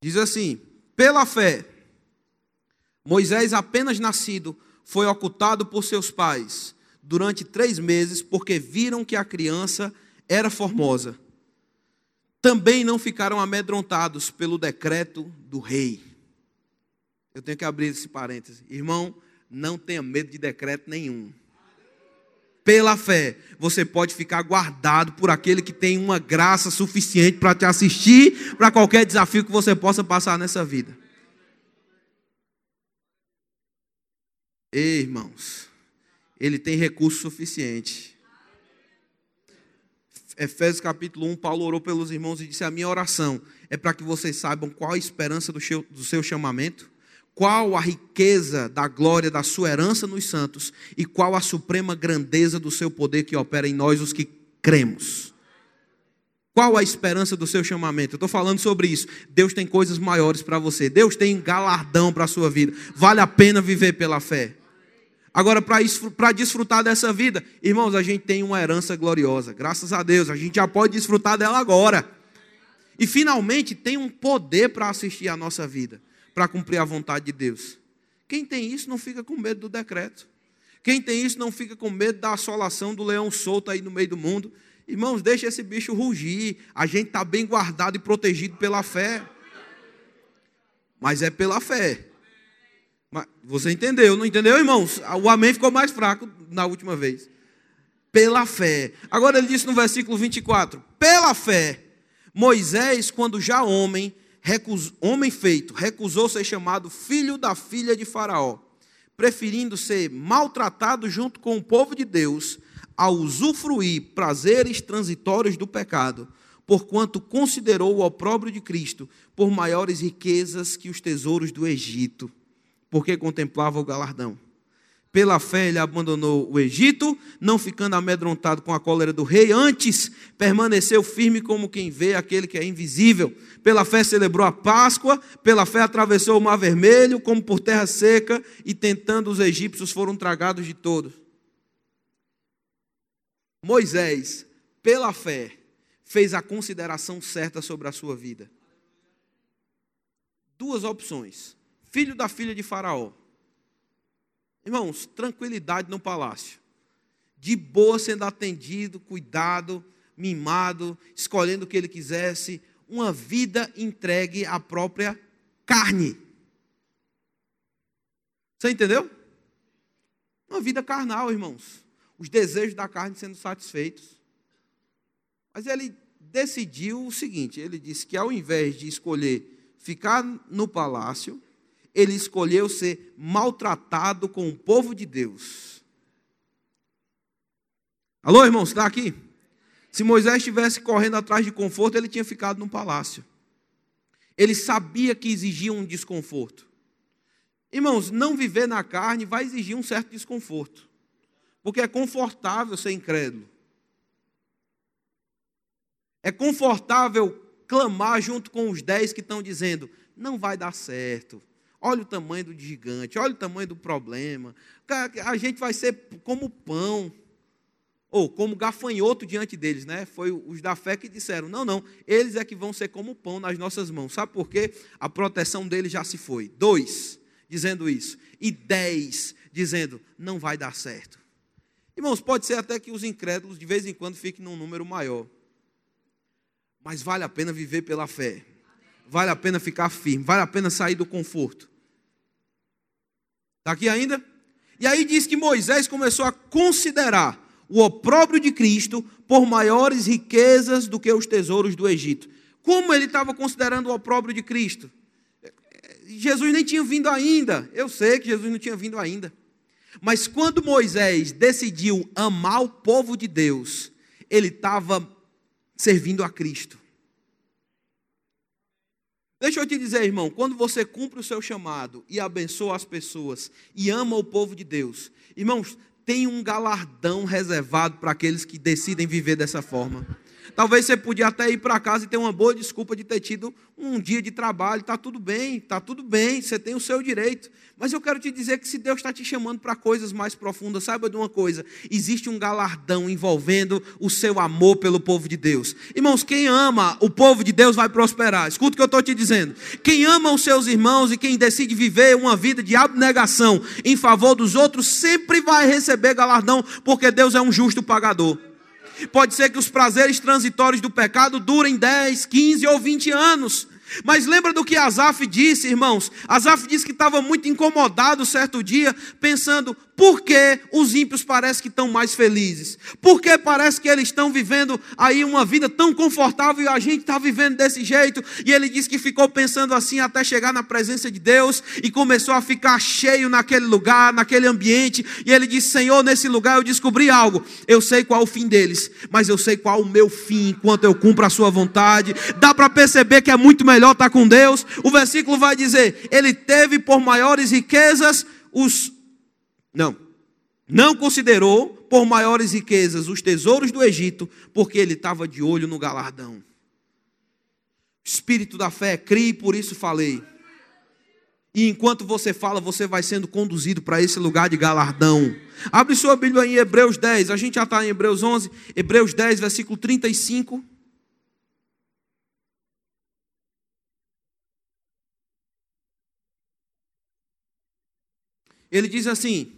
Diz assim: pela fé, Moisés, apenas nascido, foi ocultado por seus pais durante três meses, porque viram que a criança era formosa também não ficaram amedrontados pelo decreto do rei. Eu tenho que abrir esse parêntese. Irmão, não tenha medo de decreto nenhum. Pela fé, você pode ficar guardado por aquele que tem uma graça suficiente para te assistir para qualquer desafio que você possa passar nessa vida. Ei, irmãos, ele tem recurso suficiente Efésios capítulo 1, Paulo orou pelos irmãos e disse: A minha oração é para que vocês saibam qual a esperança do seu, chamamento, qual a riqueza da glória da sua herança nos santos e qual a suprema grandeza do seu poder que opera em nós, os que cremos. Qual a esperança do seu chamamento? Eu estou falando sobre isso. Deus tem coisas maiores para você. Deus tem galardão para a sua vida. Vale a pena viver pela fé. Agora, para desfrutar dessa vida, irmãos, a gente tem uma herança gloriosa. Graças a Deus, a gente já pode desfrutar dela agora. E finalmente tem um poder para assistir a nossa vida, para cumprir a vontade de Deus. Quem tem isso não fica com medo do decreto. Quem tem isso não fica com medo da assolação do leão solto aí no meio do mundo. Irmãos, deixa esse bicho rugir. A gente está bem guardado e protegido pela fé. Mas é pela fé. Você entendeu, não entendeu, irmãos? O amém ficou mais fraco na última vez. Pela fé. Agora ele disse no versículo 24: Pela fé, Moisés, quando já homem, recus, homem feito, recusou ser chamado filho da filha de Faraó, preferindo ser maltratado junto com o povo de Deus, a usufruir prazeres transitórios do pecado, porquanto considerou o opróbrio de Cristo por maiores riquezas que os tesouros do Egito, porque contemplava o galardão. Pela fé ele abandonou o Egito, não ficando amedrontado com a cólera do rei, antes permaneceu firme como quem vê aquele que é invisível. Pela fé celebrou a Páscoa, pela fé atravessou o Mar Vermelho, como por terra seca, e tentando os egípcios foram tragados de todos. Moisés, pela fé, fez a consideração certa sobre a sua vida. Duas opções: filho da filha de Faraó Irmãos, tranquilidade no palácio. De boa sendo atendido, cuidado, mimado, escolhendo o que ele quisesse, uma vida entregue à própria carne. Você entendeu? Uma vida carnal, irmãos. Os desejos da carne sendo satisfeitos. Mas ele decidiu o seguinte: ele disse que ao invés de escolher ficar no palácio, ele escolheu ser maltratado com o povo de Deus. Alô, irmãos, está aqui? Se Moisés estivesse correndo atrás de conforto, ele tinha ficado no palácio. Ele sabia que exigia um desconforto. Irmãos, não viver na carne vai exigir um certo desconforto. Porque é confortável ser incrédulo. É confortável clamar junto com os dez que estão dizendo: não vai dar certo, Olha o tamanho do gigante, olha o tamanho do problema. A gente vai ser como pão, ou como gafanhoto diante deles, né? Foi os da fé que disseram: não, não, eles é que vão ser como pão nas nossas mãos. Sabe por quê? A proteção deles já se foi. Dois, dizendo isso. E dez, dizendo: não vai dar certo. Irmãos, pode ser até que os incrédulos de vez em quando fiquem num número maior. Mas vale a pena viver pela fé. Vale a pena ficar firme. Vale a pena sair do conforto. Está aqui ainda? E aí diz que Moisés começou a considerar o opróbrio de Cristo por maiores riquezas do que os tesouros do Egito. Como ele estava considerando o opróbrio de Cristo? Jesus nem tinha vindo ainda. Eu sei que Jesus não tinha vindo ainda. Mas quando Moisés decidiu amar o povo de Deus, ele estava servindo a Cristo. Deixa eu te dizer, irmão, quando você cumpre o seu chamado e abençoa as pessoas e ama o povo de Deus, irmãos, tem um galardão reservado para aqueles que decidem viver dessa forma. Talvez você podia até ir para casa e ter uma boa desculpa de ter tido um dia de trabalho. Está tudo bem, está tudo bem, você tem o seu direito. Mas eu quero te dizer que se Deus está te chamando para coisas mais profundas, saiba de uma coisa: existe um galardão envolvendo o seu amor pelo povo de Deus. Irmãos, quem ama o povo de Deus vai prosperar. Escuta o que eu estou te dizendo. Quem ama os seus irmãos e quem decide viver uma vida de abnegação em favor dos outros, sempre vai receber galardão, porque Deus é um justo pagador. Pode ser que os prazeres transitórios do pecado durem 10, 15 ou 20 anos. Mas lembra do que Asaf disse, irmãos? Asaf disse que estava muito incomodado certo dia, pensando: por que os ímpios parecem que estão mais felizes? Por que parece que eles estão vivendo aí uma vida tão confortável e a gente está vivendo desse jeito? E ele disse que ficou pensando assim até chegar na presença de Deus e começou a ficar cheio naquele lugar, naquele ambiente. E ele disse: Senhor, nesse lugar eu descobri algo. Eu sei qual é o fim deles, mas eu sei qual é o meu fim enquanto eu cumpro a Sua vontade. Dá para perceber que é muito melhor estar com Deus. O versículo vai dizer: Ele teve por maiores riquezas os não. Não considerou por maiores riquezas os tesouros do Egito, porque ele estava de olho no galardão. Espírito da fé, crie, por isso falei. E enquanto você fala, você vai sendo conduzido para esse lugar de galardão. Abre sua Bíblia em Hebreus 10. A gente já está em Hebreus 11. Hebreus 10, versículo 35. Ele diz assim: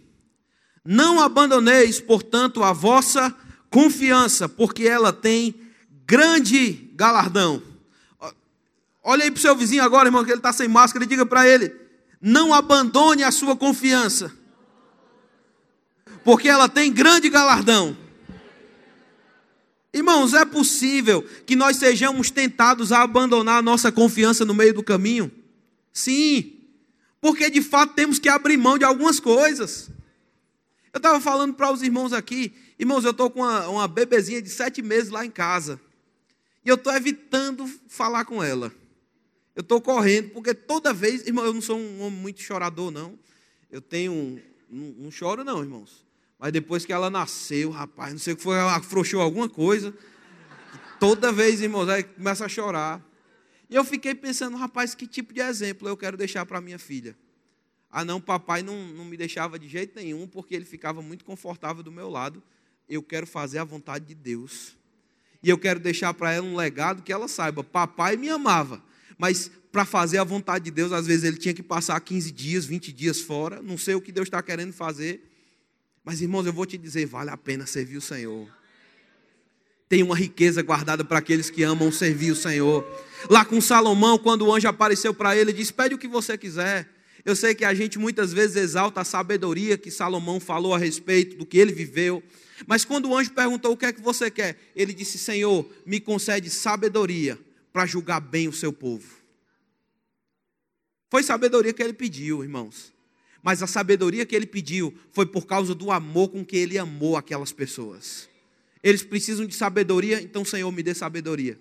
não abandoneis, portanto, a vossa confiança, porque ela tem grande galardão. Olha aí para o seu vizinho agora, irmão, que ele está sem máscara, e diga para ele: não abandone a sua confiança, porque ela tem grande galardão. Irmãos, é possível que nós sejamos tentados a abandonar a nossa confiança no meio do caminho? Sim, porque de fato temos que abrir mão de algumas coisas. Eu estava falando para os irmãos aqui Irmãos, eu estou com uma, uma bebezinha de sete meses lá em casa. E eu estou evitando falar com ela. Eu estou correndo, porque toda vez, irmão, eu não sou um homem muito chorador, não. Eu tenho. Um, não, não choro, não, irmãos. Mas depois que ela nasceu, rapaz, não sei o que foi, ela afrouxou alguma coisa. Toda vez, irmãos, aí começa a chorar. E eu fiquei pensando, rapaz, que tipo de exemplo eu quero deixar para minha filha? Ah, não, papai não, não me deixava de jeito nenhum, porque ele ficava muito confortável do meu lado. Eu quero fazer a vontade de Deus. E eu quero deixar para ela um legado que ela saiba: papai me amava, mas para fazer a vontade de Deus, às vezes ele tinha que passar 15 dias, 20 dias fora. Não sei o que Deus está querendo fazer. Mas, irmãos, eu vou te dizer: vale a pena servir o Senhor. Tem uma riqueza guardada para aqueles que amam servir o Senhor. Lá com Salomão, quando o anjo apareceu para ele, disse: Pede o que você quiser. Eu sei que a gente muitas vezes exalta a sabedoria que Salomão falou a respeito do que ele viveu. Mas quando o anjo perguntou o que é que você quer, ele disse: Senhor, me concede sabedoria para julgar bem o seu povo. Foi sabedoria que ele pediu, irmãos. Mas a sabedoria que ele pediu foi por causa do amor com que ele amou aquelas pessoas. Eles precisam de sabedoria, então, Senhor, me dê sabedoria.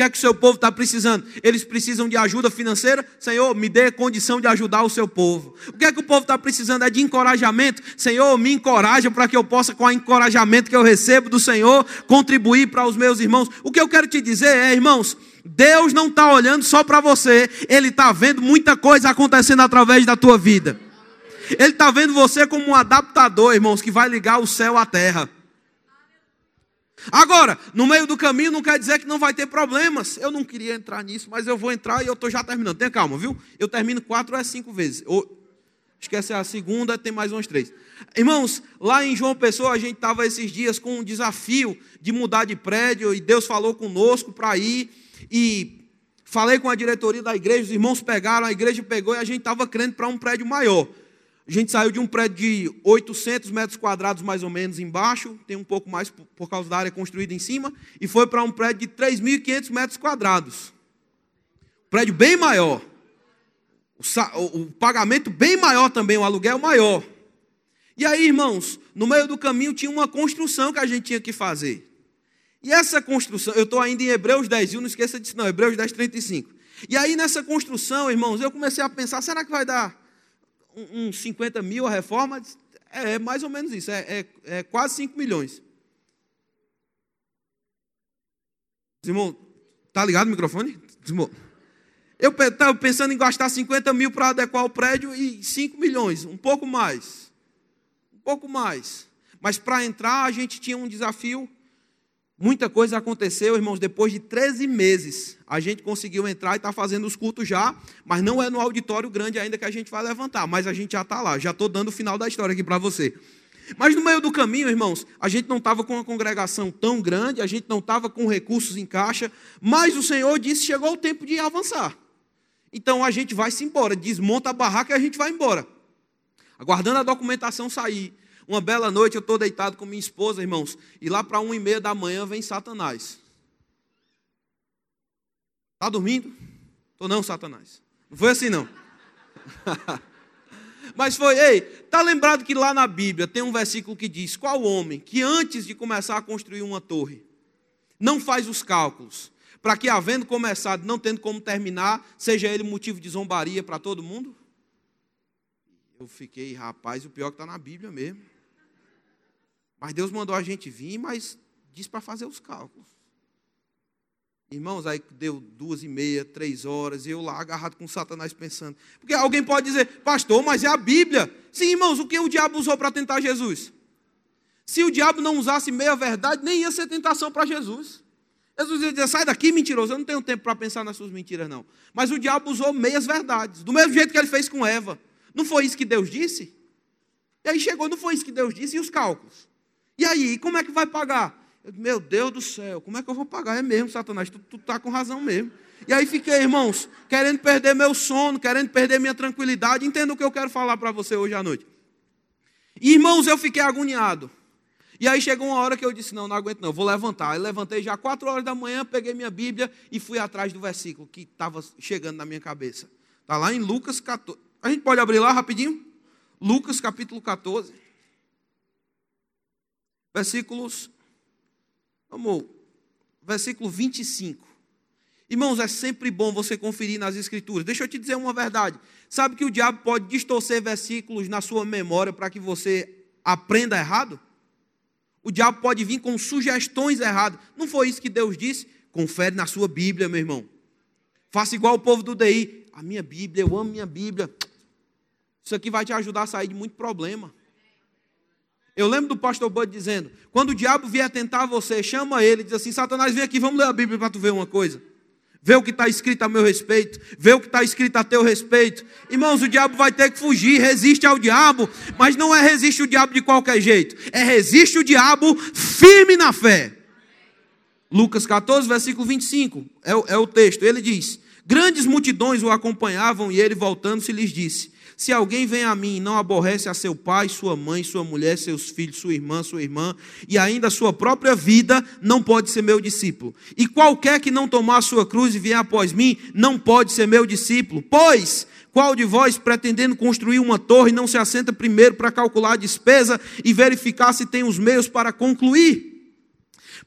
Que é que o seu povo está precisando? Eles precisam de ajuda financeira? Senhor, me dê condição de ajudar o seu povo. O que é que o povo está precisando? É de encorajamento? Senhor, me encoraja para que eu possa, com o encorajamento que eu recebo do Senhor, contribuir para os meus irmãos. O que eu quero te dizer é, irmãos, Deus não está olhando só para você, Ele está vendo muita coisa acontecendo através da tua vida. Ele está vendo você como um adaptador, irmãos, que vai ligar o céu à terra. Agora, no meio do caminho não quer dizer que não vai ter problemas. Eu não queria entrar nisso, mas eu vou entrar e eu estou já terminando. Tenha calma, viu? Eu termino quatro ou é cinco vezes. Ou, esquece a segunda, tem mais umas três. Irmãos, lá em João Pessoa, a gente estava esses dias com um desafio de mudar de prédio e Deus falou conosco para ir. E falei com a diretoria da igreja, os irmãos pegaram, a igreja pegou e a gente estava crendo para um prédio maior. A gente saiu de um prédio de 800 metros quadrados, mais ou menos, embaixo, tem um pouco mais por causa da área construída em cima, e foi para um prédio de 3.500 metros quadrados. prédio bem maior. O, pagamento bem maior também, o aluguel maior. E aí, irmãos, no meio do caminho tinha uma construção que a gente tinha que fazer. E essa construção, eu estou ainda em Hebreus 10, viu? Não esqueça disso, não, Hebreus 10, 35. E aí, nessa construção, irmãos, eu comecei a pensar: será que vai dar uns 50 mil a reforma, é, é mais ou menos isso, é, é, é quase 5 milhões. Irmão, tá ligado o microfone? Irmão, eu estava pensando em gastar 50 mil para adequar o prédio e 5 milhões, um pouco mais. Um pouco mais. Mas para entrar a gente tinha um desafio Muita coisa aconteceu, irmãos, depois de 13 meses. A gente conseguiu entrar e está fazendo os cultos já, mas não é no auditório grande ainda que a gente vai levantar, mas a gente já está lá. Já estou dando o final da história aqui para você. Mas no meio do caminho, irmãos, a gente não estava com uma congregação tão grande, a gente não estava com recursos em caixa, mas o Senhor disse: chegou o tempo de avançar. Então a gente vai se embora, desmonta a barraca e a gente vai embora. Aguardando a documentação sair. Uma bela noite eu estou deitado com minha esposa, irmãos, e lá para uma e meia da manhã vem Satanás. Está dormindo? Estou não, Satanás. Não foi assim não. [LAUGHS] Mas foi, ei, tá lembrado que lá na Bíblia tem um versículo que diz: qual homem que antes de começar a construir uma torre, não faz os cálculos, para que havendo começado, não tendo como terminar, seja ele motivo de zombaria para todo mundo? Eu fiquei, rapaz, o pior que está na Bíblia mesmo. Mas Deus mandou a gente vir, mas disse para fazer os cálculos. Irmãos, aí deu duas e meia, três horas, e eu lá agarrado com Satanás pensando. Porque alguém pode dizer, pastor, mas é a Bíblia. Sim, irmãos, o que o diabo usou para tentar Jesus? Se o diabo não usasse meia verdade, nem ia ser tentação para Jesus. Jesus ia dizer, sai daqui, mentiroso, eu não tenho tempo para pensar nas suas mentiras, não. Mas o diabo usou meias verdades, do mesmo jeito que ele fez com Eva. Não foi isso que Deus disse? E aí chegou, não foi isso que Deus disse, e os cálculos? E aí, como é que vai pagar? Eu, meu Deus do céu, como é que eu vou pagar? É mesmo, Satanás, tu, tu tá com razão mesmo. E aí fiquei, irmãos, querendo perder meu sono, querendo perder minha tranquilidade. Entenda o que eu quero falar para você hoje à noite. E, irmãos, eu fiquei agoniado. E aí chegou uma hora que eu disse: não, não aguento, não, vou levantar. Eu levantei já quatro horas da manhã, peguei minha Bíblia e fui atrás do versículo que estava chegando na minha cabeça. Está lá em Lucas 14. A gente pode abrir lá rapidinho? Lucas capítulo 14. Versículos. Vamos, versículo 25. Irmãos, é sempre bom você conferir nas Escrituras. Deixa eu te dizer uma verdade. Sabe que o diabo pode distorcer versículos na sua memória para que você aprenda errado? O diabo pode vir com sugestões erradas. Não foi isso que Deus disse? Confere na sua Bíblia, meu irmão. Faça igual o povo do DI. A minha Bíblia, eu amo minha Bíblia. Isso aqui vai te ajudar a sair de muito problema. Eu lembro do pastor Bud dizendo: quando o diabo vier tentar você, chama ele diz assim: Satanás, vem aqui, vamos ler a Bíblia para tu ver uma coisa. Vê o que está escrito a meu respeito, vê o que está escrito a teu respeito. Irmãos, o diabo vai ter que fugir, resiste ao diabo, mas não é resiste o diabo de qualquer jeito, é resiste o diabo firme na fé. Lucas 14, versículo 25, é, é o texto. Ele diz: Grandes multidões o acompanhavam e ele, voltando-se, lhes disse: se alguém vem a mim e não aborrece a seu pai, sua mãe, sua mulher, seus filhos, sua irmã, sua irmã, e ainda a sua própria vida, não pode ser meu discípulo. E qualquer que não tomar a sua cruz e vier após mim, não pode ser meu discípulo. Pois, qual de vós, pretendendo construir uma torre, não se assenta primeiro para calcular a despesa e verificar se tem os meios para concluir?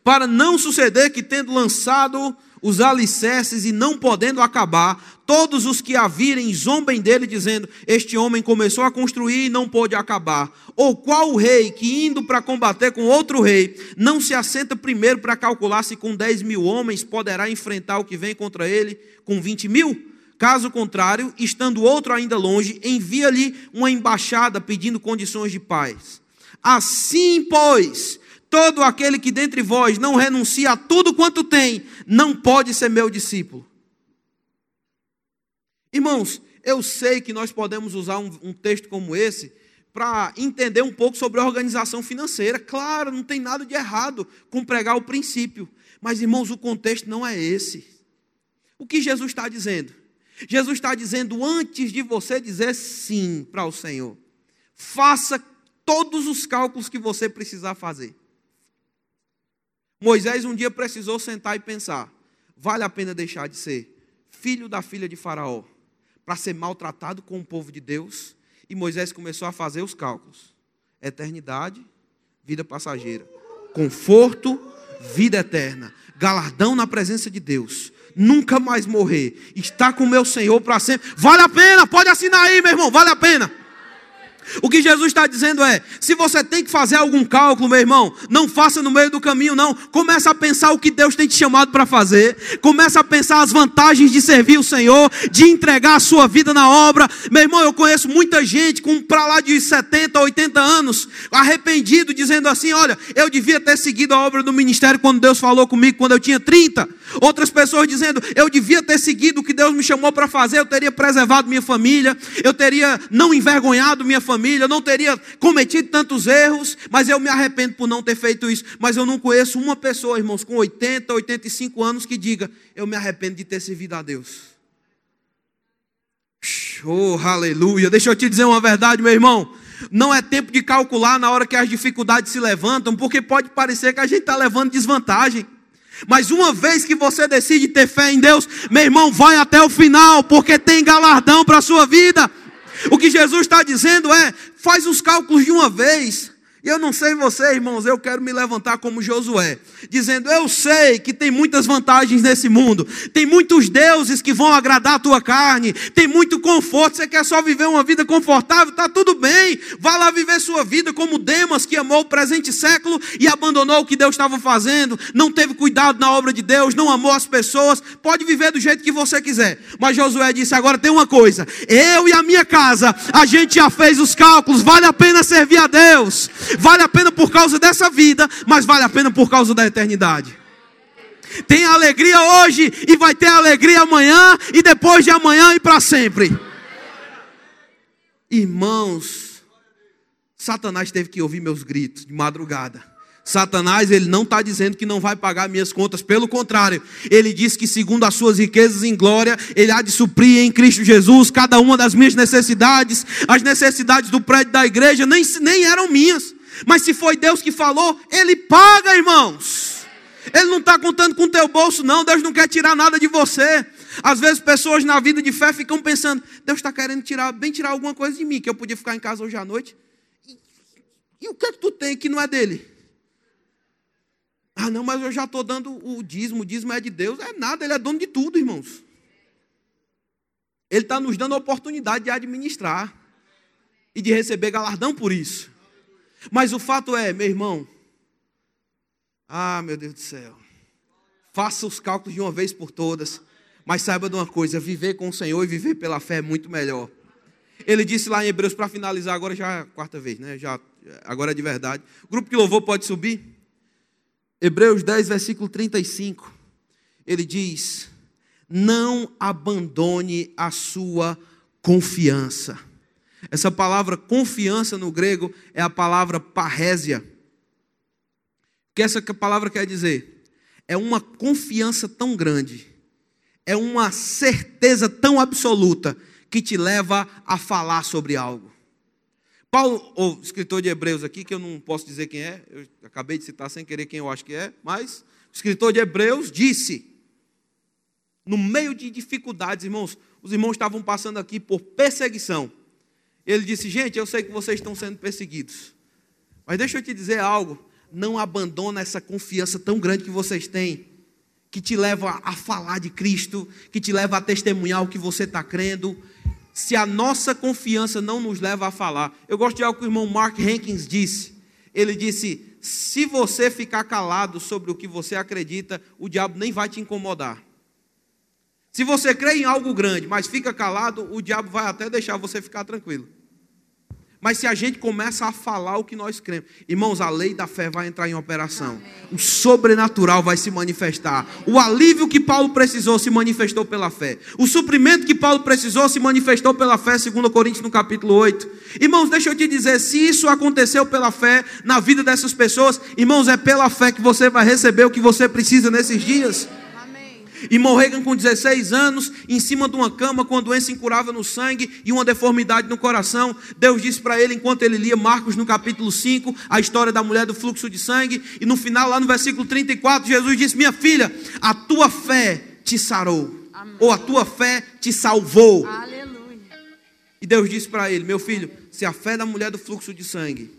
Para não suceder que, tendo lançado os alicerces e não podendo acabar, todos os que a virem zombem dele, dizendo: Este homem começou a construir e não pôde acabar. Ou qual rei que, indo para combater com outro rei, não se assenta primeiro para calcular se com 10 mil homens poderá enfrentar o que vem contra ele com 20 mil? Caso contrário, estando outro ainda longe, envia-lhe uma embaixada pedindo condições de paz. Assim, pois, Todo aquele que dentre vós não renuncia a tudo quanto tem, não pode ser meu discípulo. Irmãos, eu sei que nós podemos usar um, um texto como esse para entender um pouco sobre a organização financeira. Claro, não tem nada de errado com pregar o princípio. Mas, irmãos, o contexto não é esse. O que Jesus está dizendo? Jesus está dizendo, antes de você dizer sim para o Senhor, faça todos os cálculos que você precisar fazer. Moisés um dia precisou sentar e pensar: vale a pena deixar de ser filho da filha de Faraó para ser maltratado com o povo de Deus? E Moisés começou a fazer os cálculos: eternidade, vida passageira, conforto, vida eterna, galardão na presença de Deus, nunca mais morrer, estar com meu Senhor para sempre. Vale a pena, pode assinar aí, meu irmão, vale a pena. O que Jesus está dizendo é: se você tem que fazer algum cálculo, meu irmão, não faça no meio do caminho, não. Começa a pensar o que Deus tem te chamado para fazer. Começa a pensar as vantagens de servir o Senhor, de entregar a sua vida na obra. Meu irmão, eu conheço muita gente com para lá de 70, 80 anos, arrependido, dizendo assim: olha, eu devia ter seguido a obra do ministério quando Deus falou comigo quando eu tinha 30. Outras pessoas dizendo: eu devia ter seguido o que Deus me chamou para fazer, eu teria preservado minha família, eu teria não envergonhado minha família, eu não teria cometido tantos erros, mas eu me arrependo por não ter feito isso. Mas eu não conheço uma pessoa, irmãos, com 80, 85 anos que diga: eu me arrependo de ter servido a Deus. Oh, aleluia. Deixa eu te dizer uma verdade, meu irmão. Não é tempo de calcular na hora que as dificuldades se levantam, porque pode parecer que a gente está levando desvantagem. Mas uma vez que você decide ter fé em Deus, meu irmão, vai até o final, porque tem galardão para a sua vida. O que Jesus está dizendo é: faz os cálculos de uma vez. E eu não sei você, irmãos, eu quero me levantar como Josué, dizendo: Eu sei que tem muitas vantagens nesse mundo, tem muitos deuses que vão agradar a tua carne, tem muito conforto. Você quer só viver uma vida confortável? Tá tudo bem, vá lá viver sua vida como Demas, que amou o presente século e abandonou o que Deus estava fazendo, não teve cuidado na obra de Deus, não amou as pessoas. Pode viver do jeito que você quiser, mas Josué disse: Agora tem uma coisa, eu e a minha casa, a gente já fez os cálculos, vale a pena servir a Deus Vale a pena por causa dessa vida, mas vale a pena por causa da eternidade. Tem alegria hoje e vai ter alegria amanhã e depois de amanhã e para sempre. Irmãos, Satanás teve que ouvir meus gritos de madrugada. Satanás, ele não está dizendo que não vai pagar minhas contas, pelo contrário, ele diz que, segundo as suas riquezas em glória, ele há de suprir em Cristo Jesus cada uma das minhas necessidades, as necessidades do prédio da igreja nem, nem eram minhas, mas se foi Deus que falou, Ele paga, irmãos. Ele não está contando com o teu bolso, não. Deus não quer tirar nada de você. Às vezes pessoas na vida de fé ficam pensando, Deus está querendo tirar, bem tirar alguma coisa de mim, que eu podia ficar em casa hoje à noite. E, e o que é que tu tem que não é dele? Ah, não, mas eu já estou dando o dízimo, o dízimo é de Deus. É nada, ele é dono de tudo, irmãos. Ele está nos dando a oportunidade de administrar e de receber galardão por isso. Mas o fato é, meu irmão, ah, meu Deus do céu, faça os cálculos de uma vez por todas, mas saiba de uma coisa: viver com o Senhor e viver pela fé é muito melhor. Ele disse lá em Hebreus, para finalizar, agora já é a quarta vez, né? Já, agora é de verdade. O grupo que louvou pode subir. Hebreus 10, versículo 35. Ele diz: Não abandone a sua confiança. Essa palavra confiança no grego é a palavra parrésia. O que essa palavra quer dizer? É uma confiança tão grande, é uma certeza tão absoluta que te leva a falar sobre algo. Paulo, o escritor de Hebreus aqui, que eu não posso dizer quem é, eu acabei de citar sem querer quem eu acho que é, mas o escritor de Hebreus disse, no meio de dificuldades, irmãos, os irmãos estavam passando aqui por perseguição. Ele disse: Gente, eu sei que vocês estão sendo perseguidos, mas deixa eu te dizer algo. Não abandona essa confiança tão grande que vocês têm, que te leva a falar de Cristo, que te leva a testemunhar o que você está crendo, se a nossa confiança não nos leva a falar. Eu gosto de algo que o irmão Mark Hankins disse. Ele disse: se você ficar calado sobre o que você acredita, o diabo nem vai te incomodar. Se você crê em algo grande, mas fica calado, o diabo vai até deixar você ficar tranquilo. Mas se a gente começa a falar o que nós cremos, irmãos, a lei da fé vai entrar em operação. Amém. O sobrenatural vai se manifestar. O alívio que Paulo precisou se manifestou pela fé. O suprimento que Paulo precisou se manifestou pela fé, segundo Coríntios no capítulo 8. Irmãos, deixa eu te dizer, se isso aconteceu pela fé na vida dessas pessoas, irmãos, é pela fé que você vai receber o que você precisa nesses dias. E Reagan, com 16 anos, em cima de uma cama, com uma doença incurável no sangue e uma deformidade no coração, Deus disse para ele, enquanto ele lia Marcos no capítulo 5, a história da mulher do fluxo de sangue, e no final, lá no versículo 34, Jesus disse: Minha filha, a tua fé te sarou, Amém. ou a tua fé te salvou. Aleluia. E Deus disse para ele: Meu filho, se a fé da mulher do fluxo de sangue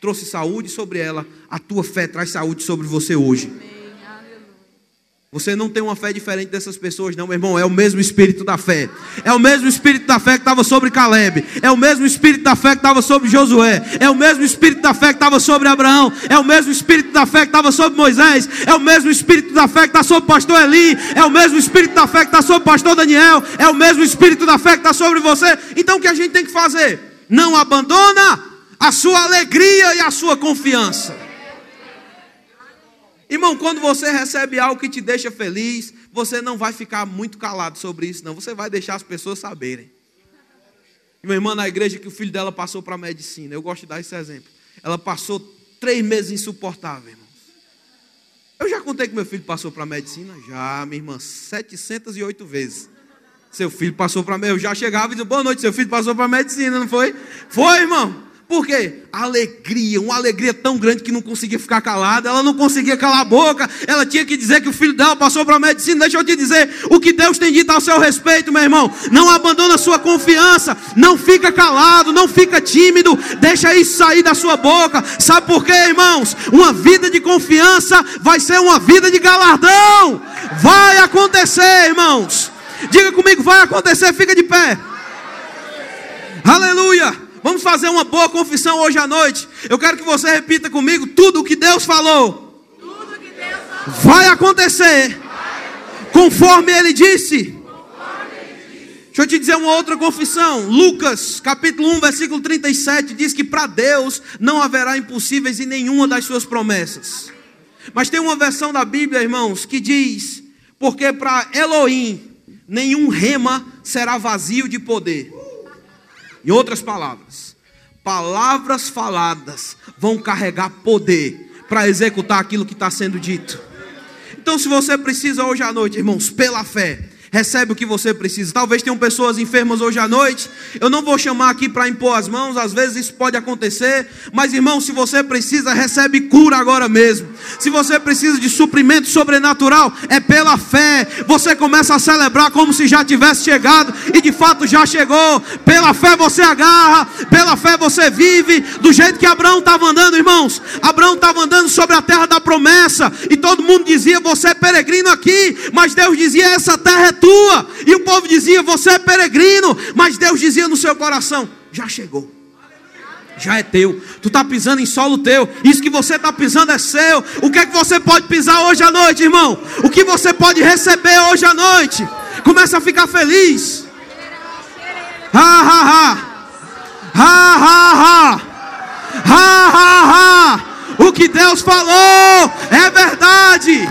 trouxe saúde sobre ela, a tua fé traz saúde sobre você hoje. Amém. Você não tem uma fé diferente dessas pessoas, não, meu irmão. É o mesmo espírito da fé. É o mesmo espírito da fé que estava sobre Caleb. É o mesmo espírito da fé que estava sobre Josué. É o mesmo espírito da fé que estava sobre Abraão. É o mesmo espírito da fé que estava sobre Moisés. É o mesmo espírito da fé que está sobre o pastor Eli. É o mesmo espírito da fé que está sobre o pastor Daniel. É o mesmo espírito da fé que está sobre você. Então o que a gente tem que fazer? Não abandona a sua alegria e a sua confiança. Irmão, quando você recebe algo que te deixa feliz, você não vai ficar muito calado sobre isso, não. Você vai deixar as pessoas saberem. Minha irmã na igreja que o filho dela passou para a medicina. Eu gosto de dar esse exemplo. Ela passou três meses insuportável, irmãos. Eu já contei que meu filho passou para a medicina? Já, minha irmã, 708 vezes. Seu filho passou para a Eu já chegava e dizia, boa noite, seu filho passou para a medicina, não foi? Foi, irmão. Por quê? Alegria, uma alegria tão grande que não conseguia ficar calada, ela não conseguia calar a boca, ela tinha que dizer que o filho dela passou para a medicina. Deixa eu te dizer o que Deus tem dito ao seu respeito, meu irmão. Não abandona a sua confiança, não fica calado, não fica tímido, deixa isso sair da sua boca. Sabe por quê, irmãos? Uma vida de confiança vai ser uma vida de galardão. Vai acontecer, irmãos. Diga comigo, vai acontecer, fica de pé. Aleluia. Vamos fazer uma boa confissão hoje à noite. Eu quero que você repita comigo tudo o que Deus falou. Que Deus falou. Vai, acontecer, vai acontecer. Conforme Ele disse. Deixa eu te dizer uma outra confissão. Lucas, capítulo 1, versículo 37, diz que para Deus não haverá impossíveis em nenhuma das suas promessas. Mas tem uma versão da Bíblia, irmãos, que diz: porque para Elohim nenhum rema será vazio de poder. Em outras palavras, palavras faladas vão carregar poder para executar aquilo que está sendo dito. Então, se você precisa hoje à noite, irmãos, pela fé, recebe o que você precisa. Talvez tenham pessoas enfermas hoje à noite. Eu não vou chamar aqui para impor as mãos, às vezes isso pode acontecer. Mas, irmão, se você precisa, recebe cura agora mesmo. Se você precisa de suprimento sobrenatural, é pela fé. Você começa a celebrar como se já tivesse chegado e de fato já chegou. Pela fé você agarra, Pela fé você vive do jeito que Abraão estava andando, irmãos. Abraão estava andando sobre a terra da promessa. E todo mundo dizia: Você é peregrino aqui. Mas Deus dizia: Essa terra é tua. E o povo dizia: Você é peregrino. Mas Deus dizia no seu coração: Já chegou já é teu. Tu está pisando em solo teu. Isso que você está pisando é seu. O que é que você pode pisar hoje à noite, irmão? O que você pode receber hoje à noite? Começa a ficar feliz. Ha ha ha. Ha ha ha. Ha ha ha. O que Deus falou é verdade.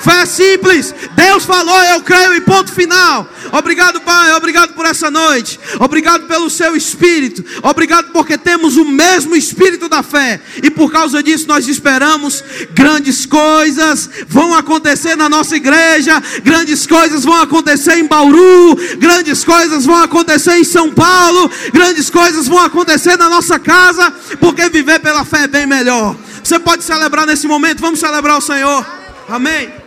Fé simples. Deus falou, eu creio e ponto final. Obrigado, Pai. Obrigado por essa noite. Obrigado pelo seu espírito. Obrigado porque temos o mesmo espírito da fé. E por causa disso nós esperamos grandes coisas vão acontecer na nossa igreja. Grandes coisas vão acontecer em Bauru. Grandes coisas vão acontecer em São Paulo. Grandes coisas vão acontecer na nossa casa. Porque viver pela fé é bem melhor. Você pode celebrar nesse momento. Vamos celebrar o Senhor. Amém.